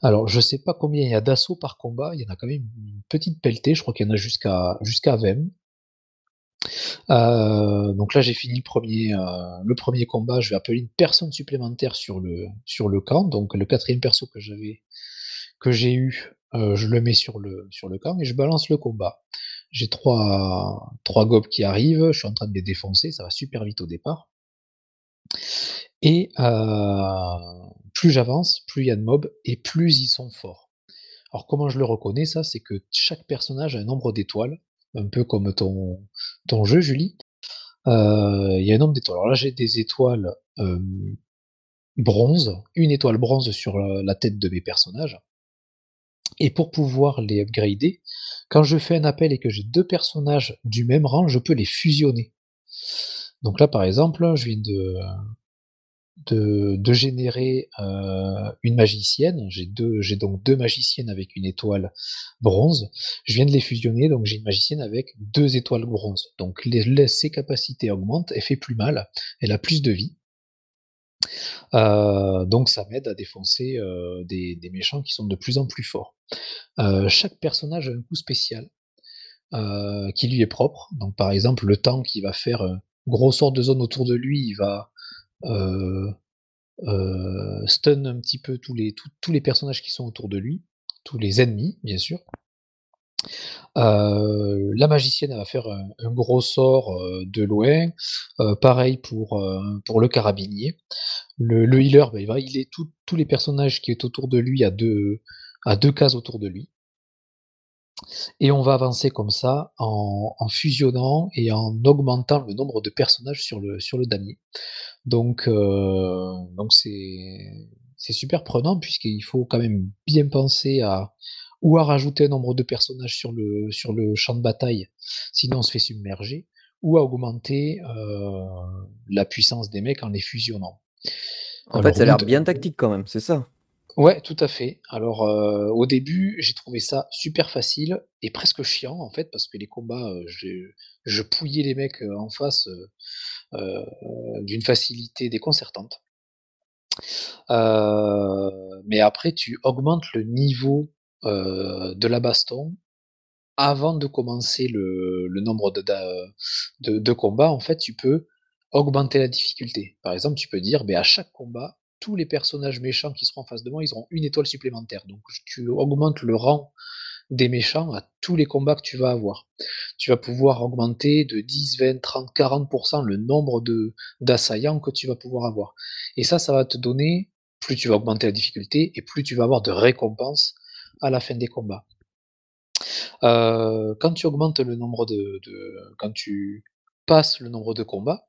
Alors, je sais pas combien il y a d'assauts par combat, il y en a quand même une petite pelletée, je crois qu'il y en a jusqu'à jusqu'à 20. Euh, donc là, j'ai fini le premier, euh, le premier combat. Je vais appeler une personne supplémentaire sur le, camp. Donc le quatrième perso que j'avais, que j'ai eu, euh, je le mets sur le, sur le camp et je balance le combat. J'ai trois, trois gobs qui arrivent. Je suis en train de les défoncer. Ça va super vite au départ. Et plus j'avance, plus il y a de mobs et plus ils sont forts. Alors comment je le reconnais ça C'est que chaque personnage a un nombre d'étoiles, un peu comme ton, ton jeu Julie. il y a un nombre d'étoiles. Alors là j'ai des étoiles bronze, une étoile bronze sur la, tête de mes personnages. Et pour pouvoir les upgrader, quand je fais un appel et que j'ai deux personnages du même rang, je peux les fusionner. Donc là, par exemple, je viens de, de, générer euh, une magicienne. J'ai donc deux magiciennes avec une étoile bronze. Je viens de les fusionner, donc j'ai une magicienne avec deux étoiles bronze. Donc ses capacités augmentent, elle fait plus mal, elle a plus de vie. Euh, donc ça m'aide à défoncer euh, des, méchants qui sont de plus en plus forts. Chaque personnage a un coup spécial qui lui est propre. Donc par exemple, le tank qui va faire gros sort de zone autour de lui, il va stun un petit peu tous les, tous- les personnages qui sont autour de lui, tous les ennemis, bien sûr. La magicienne va faire un, gros sort de loin. Pareil pour, pour le carabinier. Le, le healer, bah, il va healer tous les personnages qui est autour de lui à deux, à deux cases autour de lui. Et on va avancer comme ça en, en fusionnant et en augmentant le nombre de personnages sur le, sur le damier. Donc, euh, donc c'est, c'est super prenant puisqu'il faut quand même bien penser à ou à rajouter un nombre de personnages sur le, sur le champ de bataille, sinon on se fait submerger, ou à augmenter euh, la puissance des mecs en les fusionnant. En Alors, fait, ça a l'air bien tactique quand même, c'est ça. Ouais, tout à fait. Alors, euh, au début, j'ai trouvé ça super facile et presque chiant, en fait, parce que les combats, euh, je pouillais les mecs euh, en face d'une facilité déconcertante. Mais après, tu augmentes le niveau de la baston avant de commencer le, nombre de, combats. En fait, tu peux augmenter la difficulté. Par exemple, tu peux dire, ben, à chaque combat, tous les personnages méchants qui seront en face de moi, ils auront une étoile supplémentaire. Donc, tu augmentes le rang des méchants à tous les combats que tu vas avoir. Tu vas pouvoir augmenter de 10, 20, 30, 40% le nombre d'assaillants que tu vas pouvoir avoir. Et ça, ça va te donner, plus tu vas augmenter la difficulté et plus tu vas avoir de récompenses à la fin des combats. Euh, quand tu augmentes le nombre de- quand tu passes le nombre de combats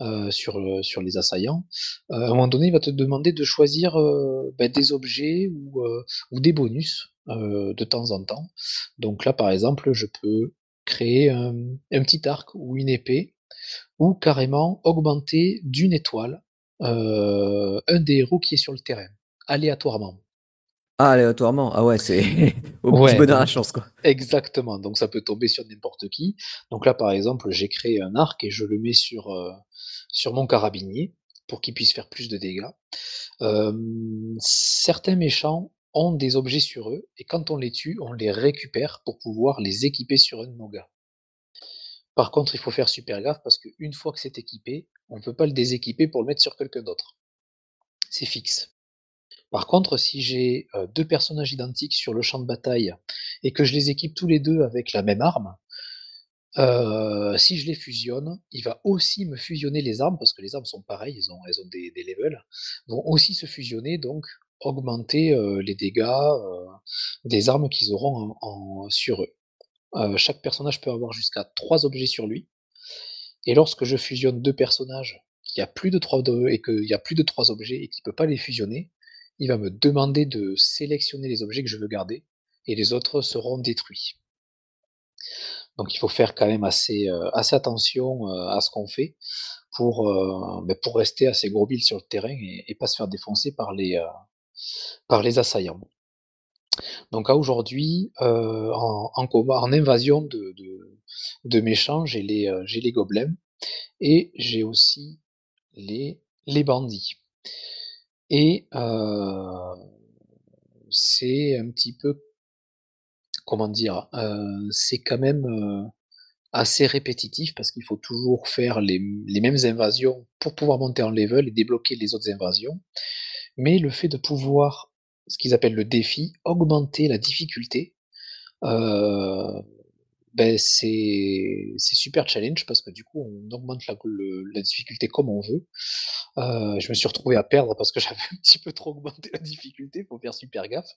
euh, sur, le- sur les assaillants, euh, à un moment donné, il va te demander de choisir euh, ben, des objets ou, euh, ou des bonus euh, de temps en temps. Donc là, par exemple, je peux créer un, un petit arc ou une épée ou carrément augmenter d'une étoile euh, un des héros qui est sur le terrain, aléatoirement. Ah, aléatoirement. Ah ouais, c'est au petit Ouais, bonheur à donc- chance, quoi. Exactement, donc ça peut tomber sur n'importe qui. Donc là, par exemple, j'ai créé un arc et je le mets sur, euh, sur mon carabinier pour qu'il puisse faire plus de dégâts. Euh, certains méchants ont des objets sur eux et quand on les tue, on les récupère pour pouvoir les équiper sur un de nos gars. Par contre, il faut faire super gaffe parce qu'une fois que c'est équipé, on ne peut pas le déséquiper pour le mettre sur quelqu'un d'autre. C'est fixe. Par contre, si j'ai euh, deux personnages identiques sur le champ de bataille et que je les équipe tous les deux avec la même arme, euh, si je les fusionne, il va aussi me fusionner les armes, parce que les armes sont pareilles, elles ont, des, levels, vont aussi se fusionner, donc augmenter euh, les dégâts des armes qu'ils auront sur eux. Chaque personnage peut avoir jusqu'à trois objets sur lui, et lorsque je fusionne deux personnages qui a plus de trois et qu'il y a plus de trois objets et qu'il peut pas les fusionner, il va me demander de sélectionner les objets que je veux garder, et les autres seront détruits. Donc il faut faire quand même assez, euh, attention euh, à ce qu'on fait pour, euh, pour rester assez gros sur le terrain et, pas se faire défoncer par les, par les assaillants. Donc aujourd'hui, en, invasion de, de, méchants, j'ai les, gobelins et j'ai aussi les bandits. Et c'est un petit peu, comment dire, c'est quand même assez répétitif parce qu'il faut toujours faire les, les mêmes invasions pour pouvoir monter en level et débloquer les autres invasions. Mais le fait de pouvoir, ce qu'ils appellent le défi, augmenter la difficulté, ben c'est super challenge parce que du coup on augmente la, difficulté comme on veut. Euh, je me suis retrouvé à perdre parce que j'avais un petit peu trop augmenté la difficulté, faut faire super gaffe.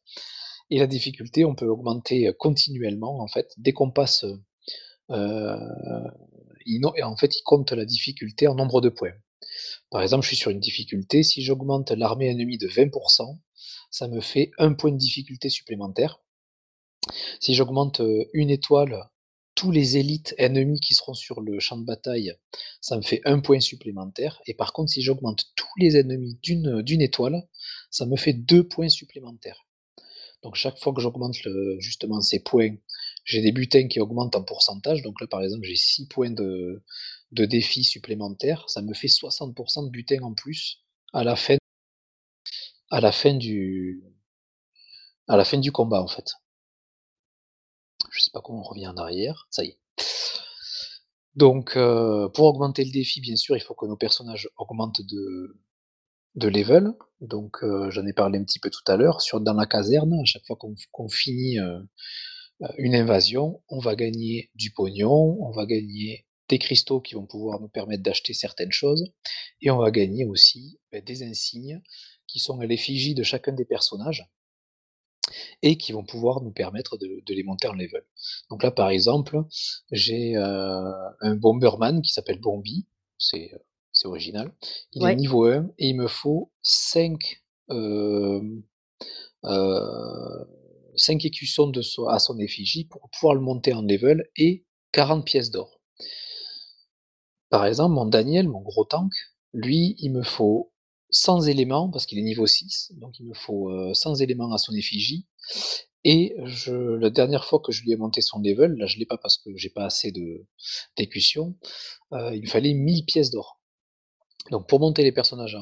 Et la difficulté, on peut augmenter euh, continuellement en fait. Dès qu'on passe, euh, en fait, il compte la difficulté en nombre de points. Par exemple, je suis sur une difficulté, si j'augmente l'armée ennemie de 20%, ça me fait un point de difficulté supplémentaire. Si j'augmente, heu, une étoile, les élites ennemis qui seront sur le champ de bataille, ça me fait 1 point supplémentaire et par contre si j'augmente tous les ennemis d'une, étoile, ça me fait 2 points supplémentaires. Donc chaque fois que j'augmente justement ces points, j'ai des butins qui augmentent en pourcentage. Donc là, par exemple, j'ai 6 points de défi supplémentaires, ça me fait 60% de butin en plus à la fin à la fin du à la fin du combat, en fait. Je sais pas comment on revient en arrière, ça y est. Donc, heu, pour augmenter le défi, bien sûr, il faut que nos personnages augmentent de level. Donc, heu, j'en ai parlé un petit peu tout à l'heure, sur dans la caserne, à chaque fois qu'on finit, heu, une invasion, on va gagner du pognon, on va gagner des cristaux qui vont pouvoir nous permettre d'acheter certaines choses et on va gagner aussi, beh, des insignes qui sont à l'effigie de chacun des personnages et qui vont pouvoir nous permettre de de les monter en level. Donc là, par exemple, j'ai, heu, un Bomberman qui s'appelle Bombi, c'est, c'est original. Il est niveau 1 et il me faut 5, hem, heu, 5 écussons de son à son effigie pour pouvoir le monter en level et 40 pièces d'or. Par exemple, mon Daniel, mon gros tank, lui, il me faut 100 éléments parce qu'il est niveau 6, donc il me faut, heu, 100 éléments à son effigie et je la dernière fois que je lui ai monté son level, là je l'ai pas parce que j'ai pas assez de d'écussions, heu, il me fallait 1000 pièces d'or. Donc pour monter les personnages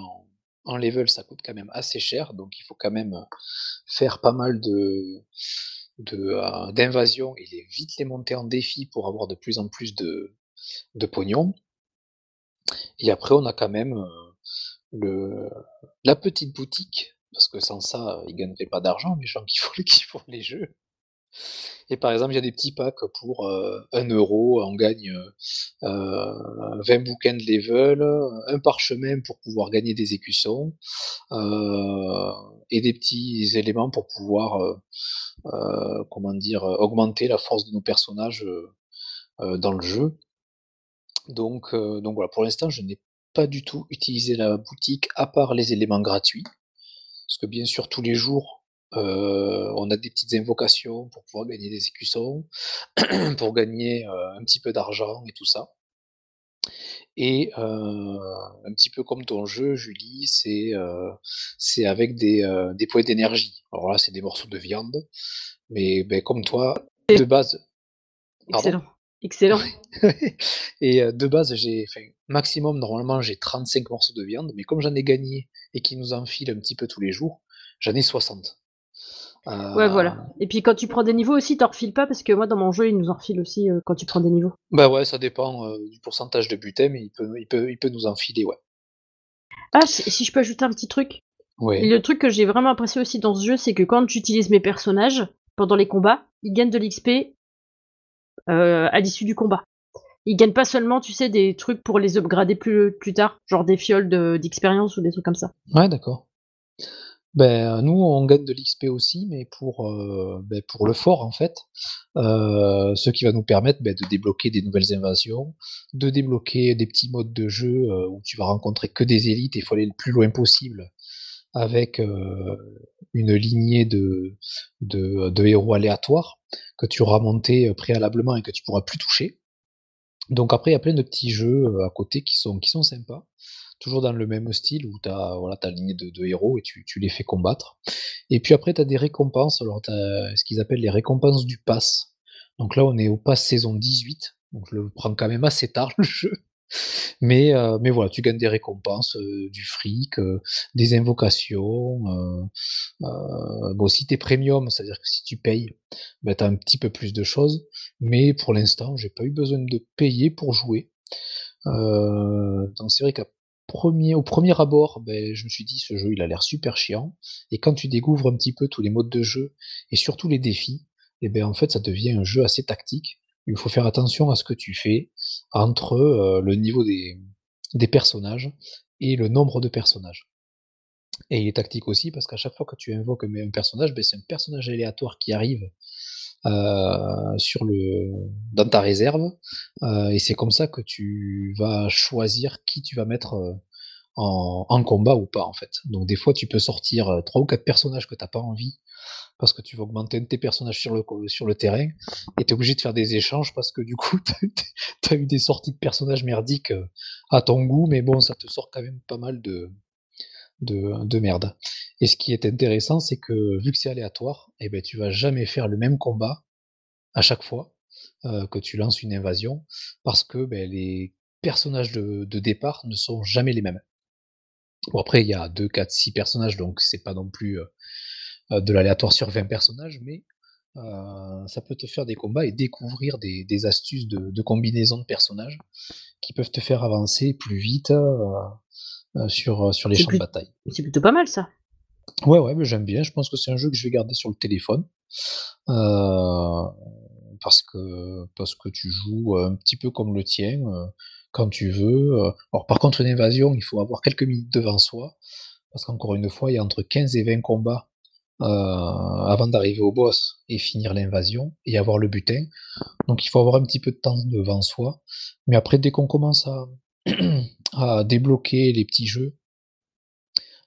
en level, ça coûte quand même assez cher, donc il faut quand même, faire pas mal de heu, d'invasions et vite les monter en défi pour avoir de plus en plus de de pognon. Et après on a quand même, heu, la petite boutique, parce que sans ça, ils gagneraient pas d'argent les gens qui font les qui font les jeux. Et par exemple, il y a des petits packs pour, heu, 1 €, on gagne, heu, 20 bouquins de level, un parchemin pour pouvoir gagner des écussons, heu et des petits éléments pour pouvoir, comment dire? Augmenter la force de nos personnages, dans le jeu. Donc donc voilà, pour l'instant, je n'ai pas du tout utilisé la boutique à part les éléments gratuits. Parce que bien sûr, tous les jours, heu, on a des petites invocations pour pouvoir gagner des écussons, pour gagner, heu, un petit peu d'argent et tout ça. Et heu, un petit peu comme ton jeu, Julie, c'est, avec des, des points d'énergie. Alors là, c'est des morceaux de viande, mais beh, comme toi, de base excellent. Et de base, j'ai maximum, normalement, j'ai 35 morceaux de viande, mais comme j'en ai gagné et qu'ils nous en filent un petit peu tous les jours, j'en ai 60. Heu, Ouais, voilà. Et puis quand tu prends des niveaux aussi, tu en refilent pas parce que moi dans mon jeu, ils nous en aussi, quand tu prends des niveaux. bah, ouais, ça dépend, du pourcentage de butin, mais il peut il peut il peut nous en filer, ouais. Ah, si si je peux ajouter un petit truc? Ouais. Le truc que j'ai vraiment apprécié aussi dans ce jeu, c'est que quand j'utilise mes personnages, pendant les combats, ils gagnent de l'XP, à l'issue du combat. Ils gagnent pas seulement, tu sais, des trucs pour les upgrader plus plus tard, genre des fioles de d'expérience ou des trucs comme ça. Ouais, d'accord. Beh, heu, nous, on gagne de l'XP aussi, mais pour, heu, beh, pour le fort, en fait. Ce qui va nous permettre, beh, de débloquer des nouvelles invasions, de débloquer des petits modes de jeu, où tu vas rencontrer que des élites et il faut aller le plus loin possible avec, une lignée de de héros aléatoires que tu auras montés, heu, préalablement et que tu pourras plus toucher. Donc après, il y a plein de petits jeux, à côté qui sont qui sont sympas. Toujours dans le même style où tu as, voilà, ta lignée de héros et tu tu les fais combattre. Et puis après, tu as des récompenses. Alors tu as ce qu'ils appellent les récompenses du pass. Donc là, on est au pass saison 18, donc je le prends quand même assez tard le jeu. Mais heu, mais voilà, tu gagnes des récompenses, heu, du fric, heu, des invocations, bon si tu es premium, c'est-à-dire que si tu payes, bah, tu as un petit peu plus de choses. Mais pour l'instant, j'ai pas eu besoin de payer pour jouer. Donc c'est vrai qu'à premier premier abord, beh, je me suis dit: «Ce jeu, il a l'air super chiant» et quand tu découvres un petit peu tous les modes de jeu et surtout les défis et beh, en fait, ça devient un jeu assez tactique. Il faut faire attention à ce que tu fais entre, heu, le niveau des personnages et le nombre de personnages. Et il est tactique aussi parce qu'à chaque fois que tu invoques un personnage, beh, c'est un personnage aléatoire qui arrive, le dans ta réserve, heu et c'est comme ça que tu vas choisir qui tu vas mettre, en combat ou pas, en fait. Donc des fois, tu peux sortir, 3 ou 4 personnages que tu as pas envie parce que tu vas augmenter tes personnages sur le, sur le terrain, et tu es obligé de faire des échanges parce que du coup, tu as eu des sorties de personnages merdiques euh, à ton goût, mais bon, ça te sort quand même pas mal de, de, de merde. Et ce qui est intéressant, c'est que vu que c'est aléatoire, eh ben, tu vas jamais faire le même combat à chaque fois euh, que tu lances une invasion, parce que ben, les personnages de, de départ ne sont jamais les mêmes. Bon, après, il y a 2, 4, 6 personnages, donc c'est pas non plus euh, de l'aléatoire sur 20 personnages, mais euh, ça peut te faire des combats et découvrir des, des astuces de, de, combinaison de personnages qui peuvent te faire avancer plus vite sur, sur les champs de bataille. C'est plutôt pas mal ça. Ouais, ouais, mais j'aime bien. Je pense que c'est un jeu que je vais garder sur le téléphone. Euh, parce que parce que tu joues un petit peu comme le tien quand tu veux. Alors par contre, une invasion, il faut avoir quelques minutes devant soi, parce qu'encore une fois, il y a entre 15 et 20 combats euh, avant d'arriver au boss et finir l'invasion et avoir le butin. Donc il faut avoir un petit peu de temps devant soi. Mais après, dès qu'on commence à, débloquer les petits jeux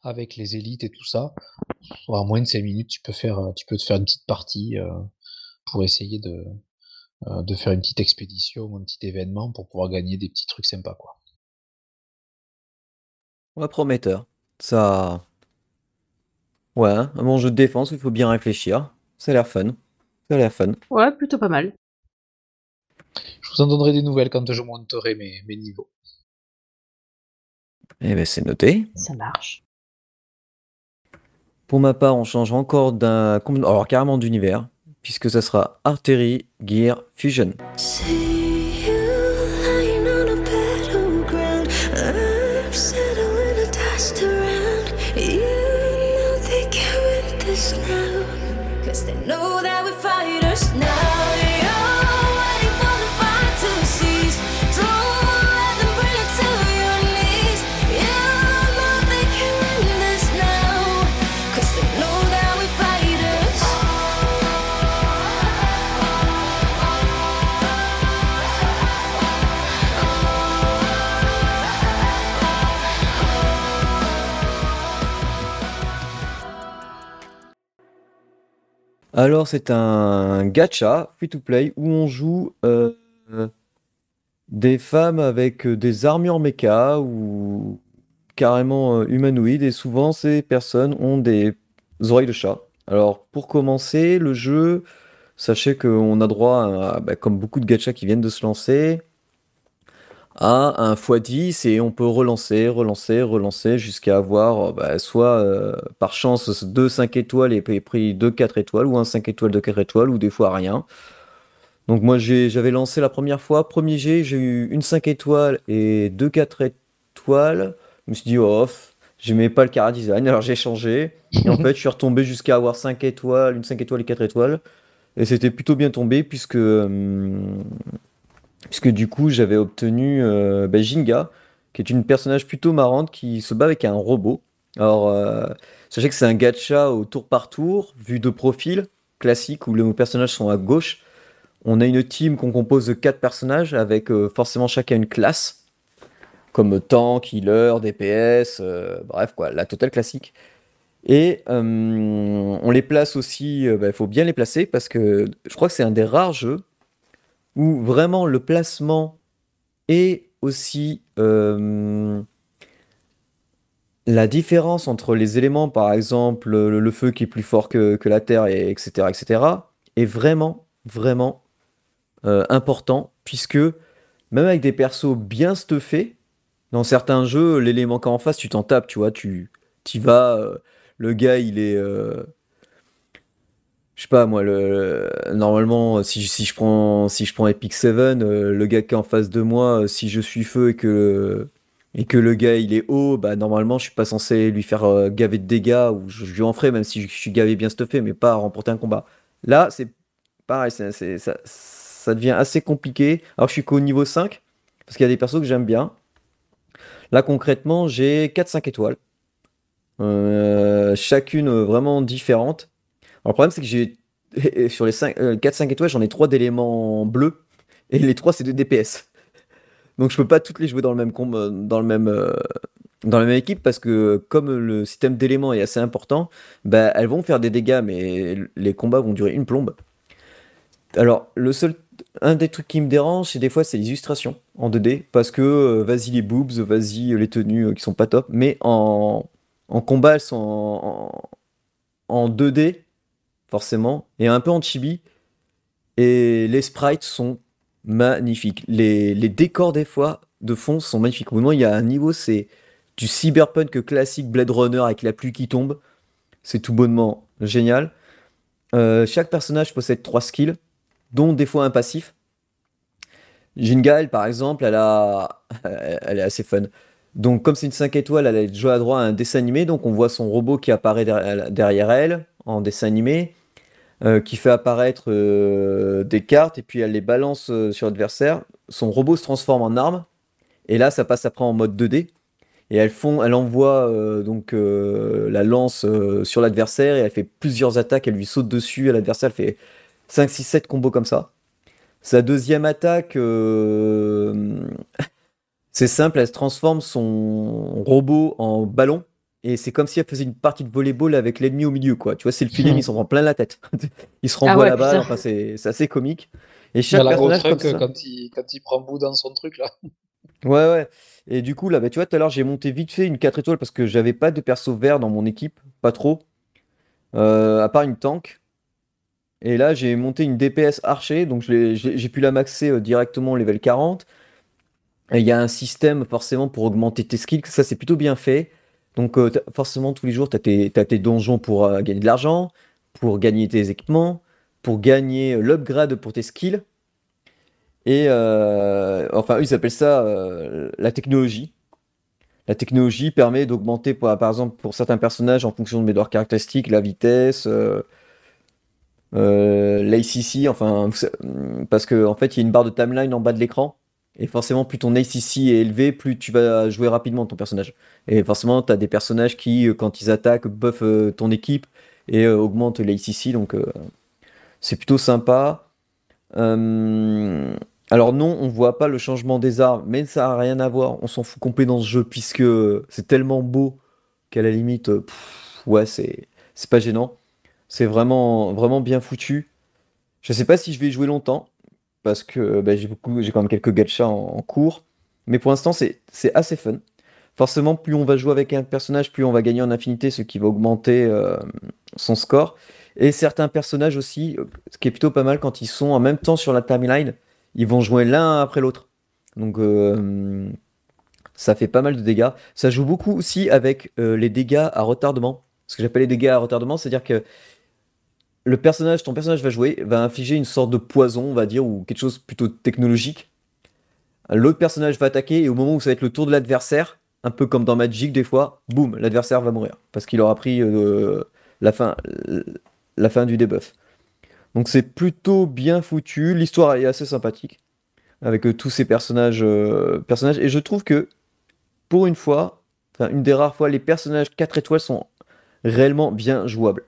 avec les élites et tout ça, en moins de 5 minutes, tu peux faire, tu peux te faire une petite partie euh, pour essayer de, euh, de faire une petite expédition, un petit événement pour pouvoir gagner des petits trucs sympas, quoi. Ouais, prometteur. Ça. Ouais, un bon jeu de défense, il faut bien réfléchir. Ça a l'air fun. Ça a l'air fun. Ouais, plutôt pas mal. Je vous en donnerai des nouvelles quand je monterai mes, mes niveaux. Eh ben, c'est noté. Ça marche. Pour ma part, on change encore d'un. Alors, carrément d'univers puisque ça sera Artery Gear Fusion. Alors, c'est un gacha free-to-play où on joue euh, des femmes avec des armures mecha ou carrément euh, humanoïdes, et souvent ces personnes ont des oreilles de chat. Alors, pour commencer le jeu, sachez qu'on a droit à, bah, comme beaucoup de gachas qui viennent de se lancer, à un x10 et on peut relancer, relancer, relancer jusqu'à avoir bah, soit euh, par chance 2 5 étoiles et pris 2 4 étoiles ou un 5 étoiles de 4 étoiles ou des fois rien. Donc moi j'avais lancé la première fois, premier G, j'ai eu une 5 étoiles et 2 4 étoiles. Je me suis dit oh, j'aimais pas le cara design alors j'ai changé et en fait je suis retombé jusqu'à avoir 5 étoiles, une 5 étoiles et 4 étoiles et c'était plutôt bien tombé puisque hum, puisque du coup j'avais obtenu euh, bah, Jinga, qui est une personnage plutôt marrante qui se bat avec un robot. Alors, euh, sachez que c'est un gacha au tour par tour, vu de profil, classique, où les personnages sont à gauche. On a une team qu'on compose de 4 personnages, avec euh, forcément chacun une classe, comme tank, healer, DPS, euh, bref, quoi, la totale classique. Et on les place aussi, il bah, faut bien les placer, parce que je crois que c'est un des rares jeux où vraiment le placement est aussi euh, la différence entre les éléments, par exemple le, feu qui est plus fort que, la terre, et etc., etc., est vraiment, vraiment euh, important, puisque même avec des persos bien stuffés, dans certains jeux, l'élément qu'en face, tu t'en tapes, tu vois, tu y vas, euh, le gars, il est je sais pas moi le normalement si, je prends si je prends Epic 7 euh, le gars qui est en face de moi euh, si je suis feu et que et que le gars il est haut bah normalement je suis pas censé lui faire euh, gaver de dégâts ou je, lui en ferai même si je, suis gavé bien stuffé mais pas remporter un combat. Là c'est pareil ça, ça devient assez compliqué. Alors je suis qu'au niveau 5 parce qu'il y a des persos que j'aime bien. Là concrètement j'ai 4-5 étoiles. Chacune vraiment différente alors, le problème, c'est que j'ai. Sur les 4-5 euh, étoiles, j'en ai 3 d'éléments bleus. Et les 3, c'est de DPS. Donc, je peux pas toutes les jouer dans le même, dans le même, euh, dans la même équipe parce que comme le système d'éléments est assez important, bah, elles vont faire des dégâts, mais les combats vont durer une plombe. Alors, le seul, un des trucs qui me dérange, c'est des fois, c'est les illustrations en 2D, parce que euh, vas-y les boobs, vas-y les tenues euh, qui sont pas top, mais en, en combat, elles sont en 2D, forcément, et un peu en chibi, et les sprites sont magnifiques. Les, les décors, des fois, de fond sont magnifiques. Au moment, il y a un niveau, c'est du cyberpunk classique Blade Runner avec la pluie qui tombe. C'est tout bonnement génial. Euh, chaque personnage possède trois skills, dont des fois un passif. Jingal, par exemple, elle, a... elle est assez fun. Donc, comme c'est une 5 étoiles, elle a joué à droit à un dessin animé. Donc, on voit son robot qui apparaît derrière elle en dessin animé, euh, qui fait apparaître euh, des cartes et puis elle les balance sur l'adversaire. Son robot se transforme en arme. Et là, ça passe après en mode 2D et elle, envoie euh, donc euh, la lance euh, sur l'adversaire et elle fait plusieurs attaques, elle lui saute dessus, à l'adversaire fait 5, 6, 7 combos comme ça. Sa deuxième attaque, c'est simple, elle se transforme son robot en ballon et c'est comme si elle faisait une partie de volleyball avec l'ennemi au milieu, quoi. Tu vois, c'est le film, il s'en prend plein la tête. il se renvoie Ah ouais, la balle, enfin, c'est assez comique. Et Il y a chaque personnage comme ça. quand il, quand il prend bout dans son truc là. Ouais, ouais. Et du coup, là, bah, tu vois, tout à l'heure, j'ai monté vite fait une 4 étoiles parce que j'avais pas de perso vert dans mon équipe, pas trop, euh, à part une tank. Et là, j'ai monté une DPS archer, donc j'ai pu la maxer euh, directement au level 40. Et il y a un système forcément pour augmenter tes skills, ça c'est plutôt bien fait. Donc euh, forcément, tous les jours, tu as tes, donjons pour euh, gagner de l'argent, pour gagner tes équipements, pour gagner euh, l'upgrade pour tes skills. Et enfin, ils appellent ça la technologie. La technologie permet d'augmenter, par, exemple, pour certains personnages, en fonction de leurs caractéristiques, la vitesse, l'ACC, enfin, parce que en fait, il y a une barre de timeline en bas de l'écran. Et forcément, plus ton ACC est élevé, plus tu vas jouer rapidement ton personnage. Et forcément, tu des personnages qui, euh, quand ils attaquent, buffent euh, ton équipe et euh, augmentent l'ACC. Donc, c'est plutôt sympa. Alors non, on voit pas le changement des armes, mais ça a rien à voir. On s'en fout complet dans ce jeu puisque c'est tellement beau qu'à la limite, ouais, c'est c'est pas gênant. C'est vraiment vraiment bien foutu. Je sais pas si je vais y jouer longtemps parce que bah, j'ai quand même quelques gachas en, cours, mais pour l'instant c'est assez fun. Forcément, plus on va jouer avec un personnage, plus on va gagner en infinité, ce qui va augmenter euh, son score. Et certains personnages aussi, euh, ce qui est plutôt pas mal quand ils sont en même temps sur la timeline, ils vont jouer l'un après l'autre. Donc euh, ça fait pas mal de dégâts. Ça joue beaucoup aussi avec euh, les dégâts à retardement. Ce que j'appelle les dégâts à retardement, c'est-à-dire que le personnage, ton personnage va jouer, va infliger une sorte de poison, on va dire, ou quelque chose plutôt technologique. L'autre personnage va attaquer et au moment où ça va être le tour de l'adversaire, un peu comme dans Magic des fois, boum, l'adversaire va mourir parce qu'il aura pris euh, la fin, du debuff. Donc c'est plutôt bien foutu, l'histoire est assez sympathique avec euh, tous ces personnages, euh, personnages et je trouve que pour une fois, enfin une des rares fois, les personnages 4 étoiles sont réellement bien jouables.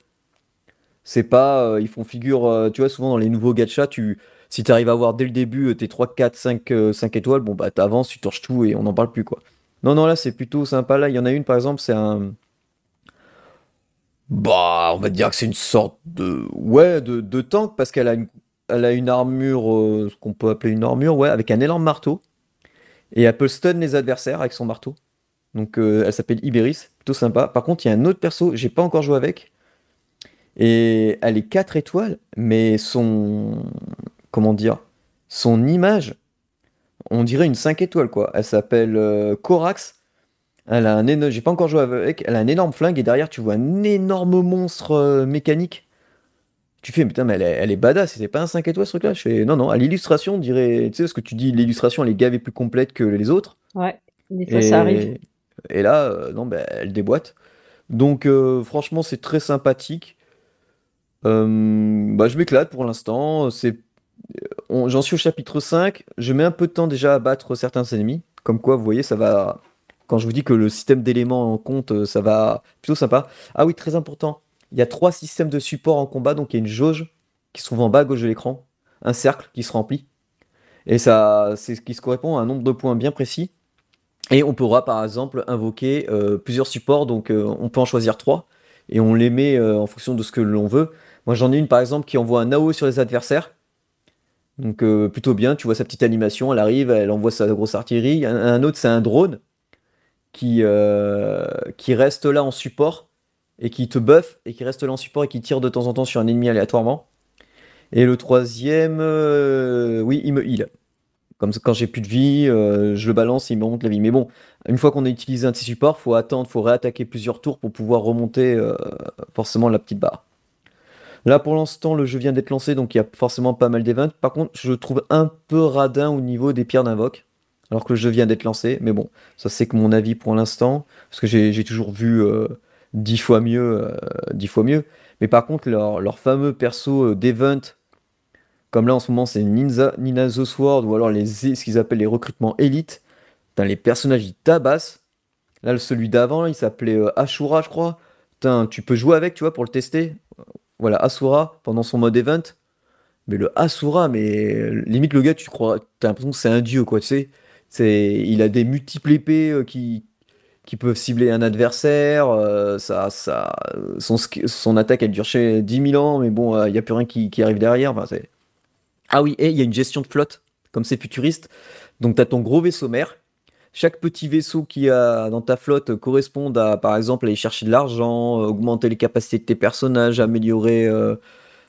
C'est pas, euh, ils font figure, euh, tu vois, souvent dans les nouveaux gachas, tu, si tu arrives à avoir dès le début euh, tes 3, 4, 5, euh, 5 étoiles, bon bah t'avances, tu torches tout et on n'en parle plus quoi. Non, non, là c'est plutôt sympa. Là, il y en a une par exemple, c'est un. Bah, on va dire que c'est une sorte de. Ouais, de, de tank parce qu'elle a une, elle a une armure, ce qu'on peut appeler une armure, ouais, avec un énorme marteau. Et elle peut stun les adversaires avec son marteau. Donc elle s'appelle Iberis, plutôt sympa. Par contre, il y a un autre perso, j'ai pas encore joué avec. Et elle est 4 étoiles, mais son. Comment dire Son image, on dirait une 5 étoiles, quoi. Elle s'appelle euh, Corax. Elle a un énorme. J'ai pas encore joué avec. Elle a un énorme flingue et derrière, tu vois un énorme monstre euh, mécanique. Tu fais, putain, mais elle est, elle est badass. C'est pas un 5 étoiles ce truc-là? Je fais, non, non. À l'illustration, on dirait. Tu sais ce que tu dis, l'illustration, elle est gavée plus complète que les autres. Ouais, des fois ça arrive. Et, et là, euh, non, bah, elle déboîte. Donc, euh, franchement, c'est très sympathique. Euh, bah, je m'éclate pour l'instant. C'est, j'en suis au chapitre 5. Je mets un peu de temps déjà à battre certains ennemis. Comme quoi, vous voyez, ça va. Quand je vous dis que le système d'éléments en compte, euh, ça va plutôt sympa. Ah oui, très important. Il y a trois systèmes de support en combat. Donc, il y a une jauge qui se trouve en bas à gauche de l'écran, un cercle qui se remplit. Et ça, c'est ce qui se correspond à un nombre de points bien précis. Et on pourra par exemple invoquer euh, plusieurs supports, donc on peut en choisir trois, et on les met en fonction de ce que l'on veut. Moi j'en ai une par exemple qui envoie un AO sur les adversaires. Donc euh, plutôt bien, tu vois sa petite animation, elle arrive, elle envoie sa grosse artillerie. Un, autre c'est un drone qui, euh, qui reste là en support et qui te buff et qui reste là en support et qui tire de temps en temps sur un ennemi aléatoirement. Et le troisième, euh, oui, il me heal. Comme quand j'ai plus de vie, je le balance et il me remonte la vie. Mais bon, une fois qu'on a utilisé un de ces supports, faut attendre, faut réattaquer plusieurs tours pour pouvoir remonter forcément la petite barre. Là, pour l'instant, le jeu vient d'être lancé, donc il y a forcément pas mal d'events. Par contre, je trouve un peu radin au niveau des pierres d'invoque, alors que le jeu vient d'être lancé. Mais bon, ça c'est que mon avis pour l'instant, parce que j'ai toujours vu euh, dix fois mieux, euh, fois mieux. Mais par contre, leur, fameux perso euh, d'event, comme là en ce moment c'est Nina Sword, ou alors les, ce qu'ils appellent les recrutements élites, les personnages ils tabassent. Là, celui d'avant, il s'appelait euh, Ashura, je crois. Tu peux jouer avec, tu vois, pour le tester. Voilà, Asura, pendant son mode event. Mais le Asura, mais euh, limite le gars, tu crois, t'as l'impression que c'est un dieu, quoi, tu sais. C'est, il a des multiples épées euh, qui, peuvent cibler un adversaire. euh, ça, ça, son, attaque, elle dure chez 10 000 ans, mais bon, il n'y a plus rien qui, arrive derrière. Ah oui, et il y a une gestion de flotte, comme c'est futuriste. Donc, tu as ton gros vaisseau mère. Chaque petit vaisseau qui a dans ta flotte correspond à, par exemple, aller chercher de l'argent, euh, augmenter les capacités de tes personnages, améliorer, euh,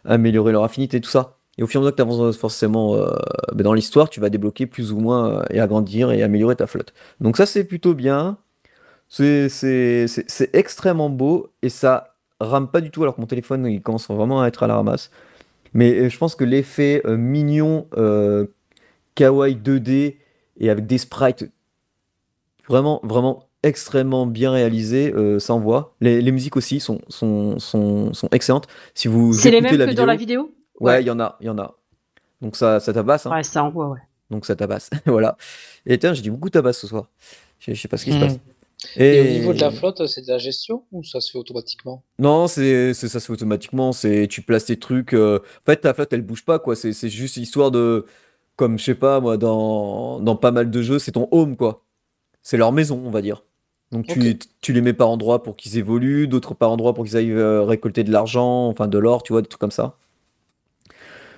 améliorer leur affinité, tout ça. Et au fur et à mesure que tu avances forcément euh, ben, dans l'histoire, tu vas débloquer plus ou moins et agrandir et améliorer ta flotte. Donc ça, c'est plutôt bien. C'est extrêmement beau et ça rame pas du tout alors que mon téléphone il commence vraiment à être à la ramasse. Mais je pense que l'effet mignon, kawaii 2D et avec des sprites vraiment, vraiment extrêmement bien réalisés, euh, ça envoie. Les, les musiques aussi sont, sont, sont, sont excellentes. Si vous C'est les écoutez mêmes la que dans la vidéo, vidéo? Ouais, il y en a, il y en a. Donc ça, ça tabasse, hein. Ouais, ça envoie, ouais. Donc ça tabasse, voilà. Et tiens, j'ai dit beaucoup tabasse ce soir. Je sais pas ce qui se Hmm. passe. Et... au niveau de la flotte, c'est de la gestion ou ça se fait automatiquement? Non, c'est c'est- ça se fait automatiquement. C'est tu places tes trucs. euh, En fait, ta flotte, elle bouge pas quoi. C'est c'est juste histoire de, comme je sais pas moi, dans dans pas mal de jeux, c'est ton home quoi. C'est leur maison, on va dire. Donc tu les mets par endroits pour qu'ils évoluent, d'autres par endroits pour qu'ils aillent euh, récolter de l'argent, enfin de l'or, tu vois, des trucs comme ça.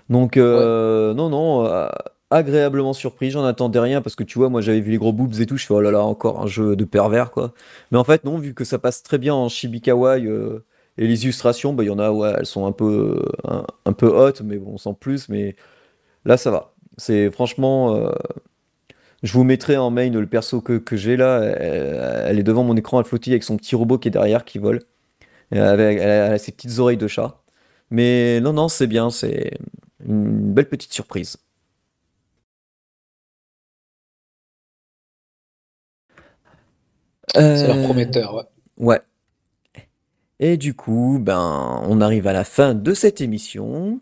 Donc euh, non non, euh, agréablement surpris. J'en attendais rien parce que tu vois, moi j'avais vu les gros boobs et tout. Je fais oh là là, encore un jeu de pervers quoi. Mais en fait, non, vu que ça passe très bien en euh, et les illustrations, bah, il y en a, ouais, elles sont un peu, un, un peu hautes, mais bon, sans plus. Mais là, ça va. C'est franchement. Euh, je vous mettrai en main le perso que, que j'ai là. Elle, elle est devant mon écran, elle flottille avec son petit robot qui est derrière qui vole. Et avec, elle, a, elle a ses petites oreilles de chat. Mais non, non, c'est bien, c'est une belle petite surprise. C'est leur Euh, prometteur, ouais. Ouais. Et du coup, ben, on arrive à la fin de cette émission.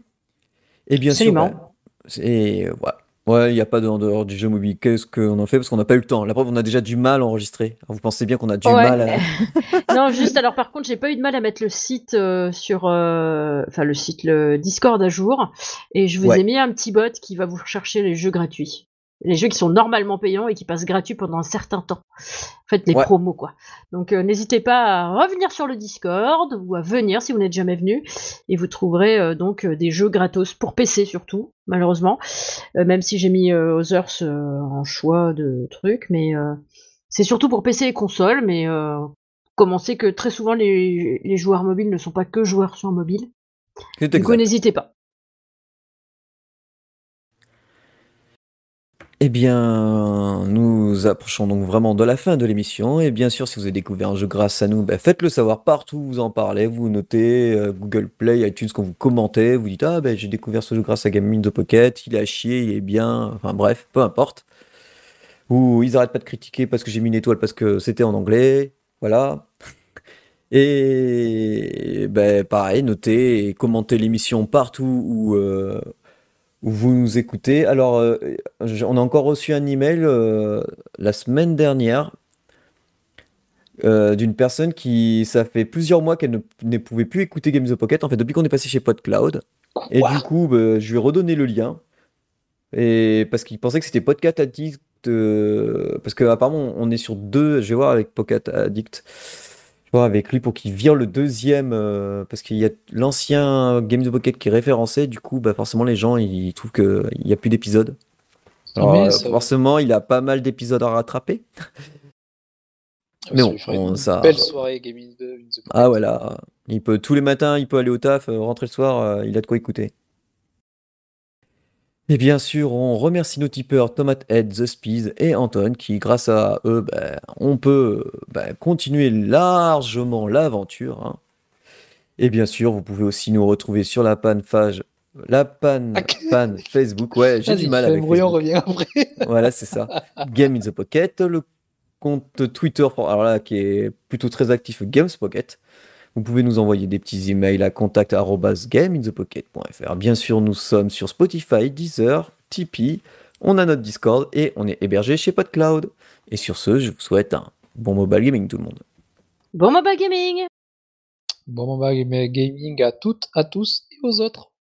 Et bien sûr, Absolument. ben, c'est ouais. Ouais, il n'y a pas de en dehors du jeu mobile. Qu'est-ce qu'on en fait? Parce qu'on n'a pas eu le temps. La preuve, on a déjà du mal à enregistrer. Alors, vous pensez bien qu'on a du Ouais. mal à. non, juste alors par contre, j'ai pas eu de mal à mettre le site euh, sur, euh, enfin le site, le Discord à jour, et je vous Ouais. ai mis un petit bot qui va vous rechercher les jeux gratuits, les jeux qui sont normalement payants et qui passent gratuits pendant un certain temps. En fait, les Ouais. promos quoi. Donc euh, n'hésitez pas à revenir sur le Discord ou à venir si vous n'êtes jamais venu, et vous trouverez euh, donc euh, des jeux gratos pour PC surtout, malheureusement. Euh, même si j'ai mis Others en choix de trucs, mais c'est surtout pour PC et console, mais comme on sait que très souvent les, les joueurs mobiles ne sont pas que joueurs sur mobile, du coup n'hésitez pas. Eh bien, nous approchons donc vraiment de la fin de l'émission. Et bien sûr, si vous avez découvert un jeu grâce à nous, ben, faites-le savoir partout, vous en parlez, vous notez, euh, Google Play, iTunes, quand vous commentez, vous dites Ah, ben j'ai découvert ce jeu grâce à Gaming the Pocket, il à chier, il est bien, enfin bref, peu importe. Ou ils arrêtent pas de critiquer parce que j'ai mis une étoile parce que c'était en anglais, voilà. Et ben, pareil, notez et commentez l'émission partout où, euh, vous nous écoutez. Alors, euh, on a encore reçu un email euh, la semaine dernière euh, d'une personne qui, ça fait plusieurs mois qu'elle ne, ne pouvait plus écouter Games the Pocket, en fait, depuis qu'on est passé chez PodCloud. Et Quoi du coup, bah, je lui ai redonné le lien. Et parce qu'il pensait que c'était Podcast Addict parce que apparemment on est sur deux. Je vais voir avec Pocket Addict. Avec lui pour qu'il vire le deuxième euh, parce qu'il y a l'ancien Game of Pocket qui est référencé. Du coup, bah forcément les gens ils trouvent que il y a plus d'épisodes. Alors, Mais euh, ça- forcément, il a pas mal d'épisodes à rattraper. Mais Ça bon, on- ça- belle soirée de in the Pocket. Ah voilà, il peut tous les matins, il peut aller au taf, euh, rentrer le soir, il a de quoi écouter. Et bien sûr, on remercie nos tipeurs Tomate Head, The Speed et Anton qui, grâce à eux, ben, on peut ben, continuer largement l'aventure. hein. Et bien sûr, vous pouvez aussi nous retrouver sur la panne page, la panne, Ah, panne Facebook. Ouais, j'ai du mal avec Facebook. revient après. Voilà, c'est ça. Game in the Pocket, le compte Twitter, pour- alors là, qui est plutôt très actif, Games Pocket. Vous pouvez nous envoyer des petits emails à contact@gameinthepocket.fr. Bien sûr, nous sommes sur Spotify, Deezer, Tipeee. On a notre Discord et on est hébergé chez PodCloud. Et sur ce, je vous souhaite un bon mobile gaming tout le monde. Bon mobile gaming Bon, bah, gaming à toutes, à tous et aux autres.